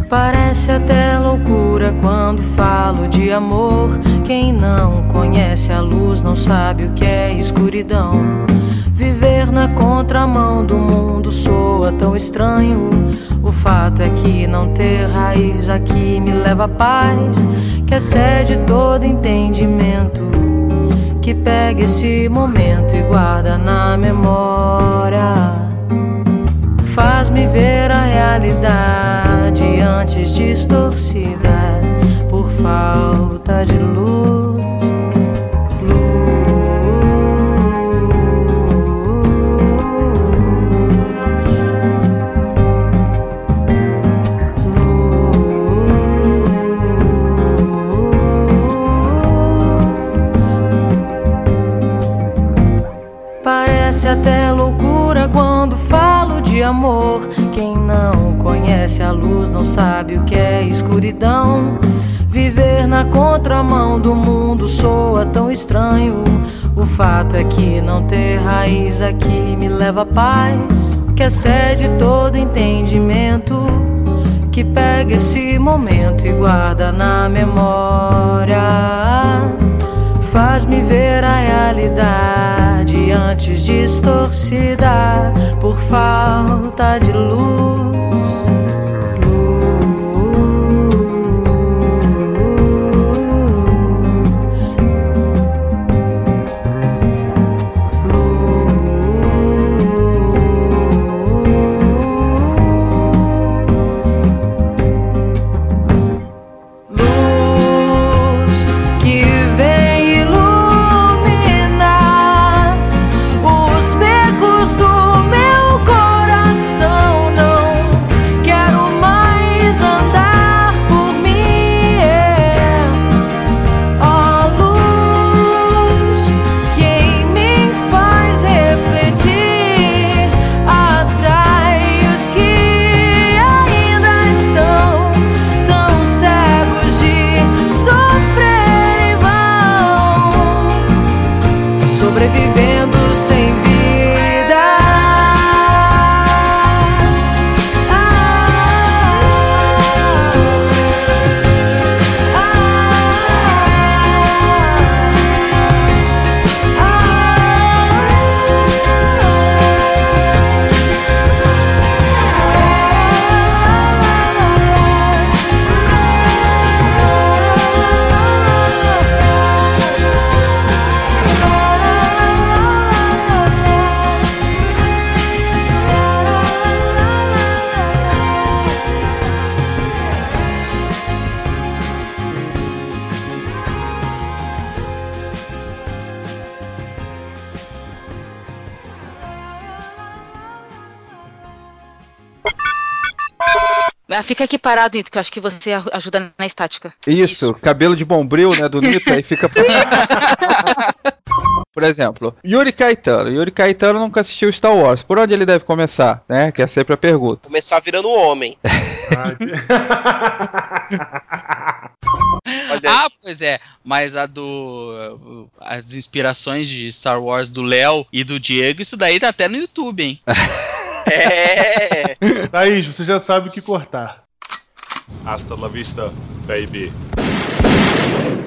Parece até loucura quando falo de amor. Quem não conhece a luz não sabe o que é escuridão. Viver na contramão do mundo soa tão estranho. O fato é que não ter raiz aqui me leva a paz, que excede todo entendimento. Que pega esse momento e guarda na memória. Faz-me ver a realidade antes distorcida por falta de luz. Parece até falo amor. Quem não conhece a luz não sabe o que é escuridão. Viver na contramão do mundo soa tão estranho. O fato é que não ter raiz aqui me leva a paz, que excede todo entendimento. Que pega esse momento e guarda na memória. Faz-me ver a realidade antes distorcida por falta de. Luz fica aqui parado, Nito, que eu acho que você ajuda na estática. Isso, cabelo de bombril, né, do Nito, aí fica... Por exemplo, Yuri Caetano. Yuri Caetano nunca assistiu Star Wars. Por onde ele deve começar, né? Que é sempre a pergunta. Começar virando homem. Ah, pois é, mas a do. As inspirações de Star Wars do Léo e do Diego, isso daí tá até no YouTube, hein? É. Thaís, você já sabe o que cortar. Hasta la vista, baby.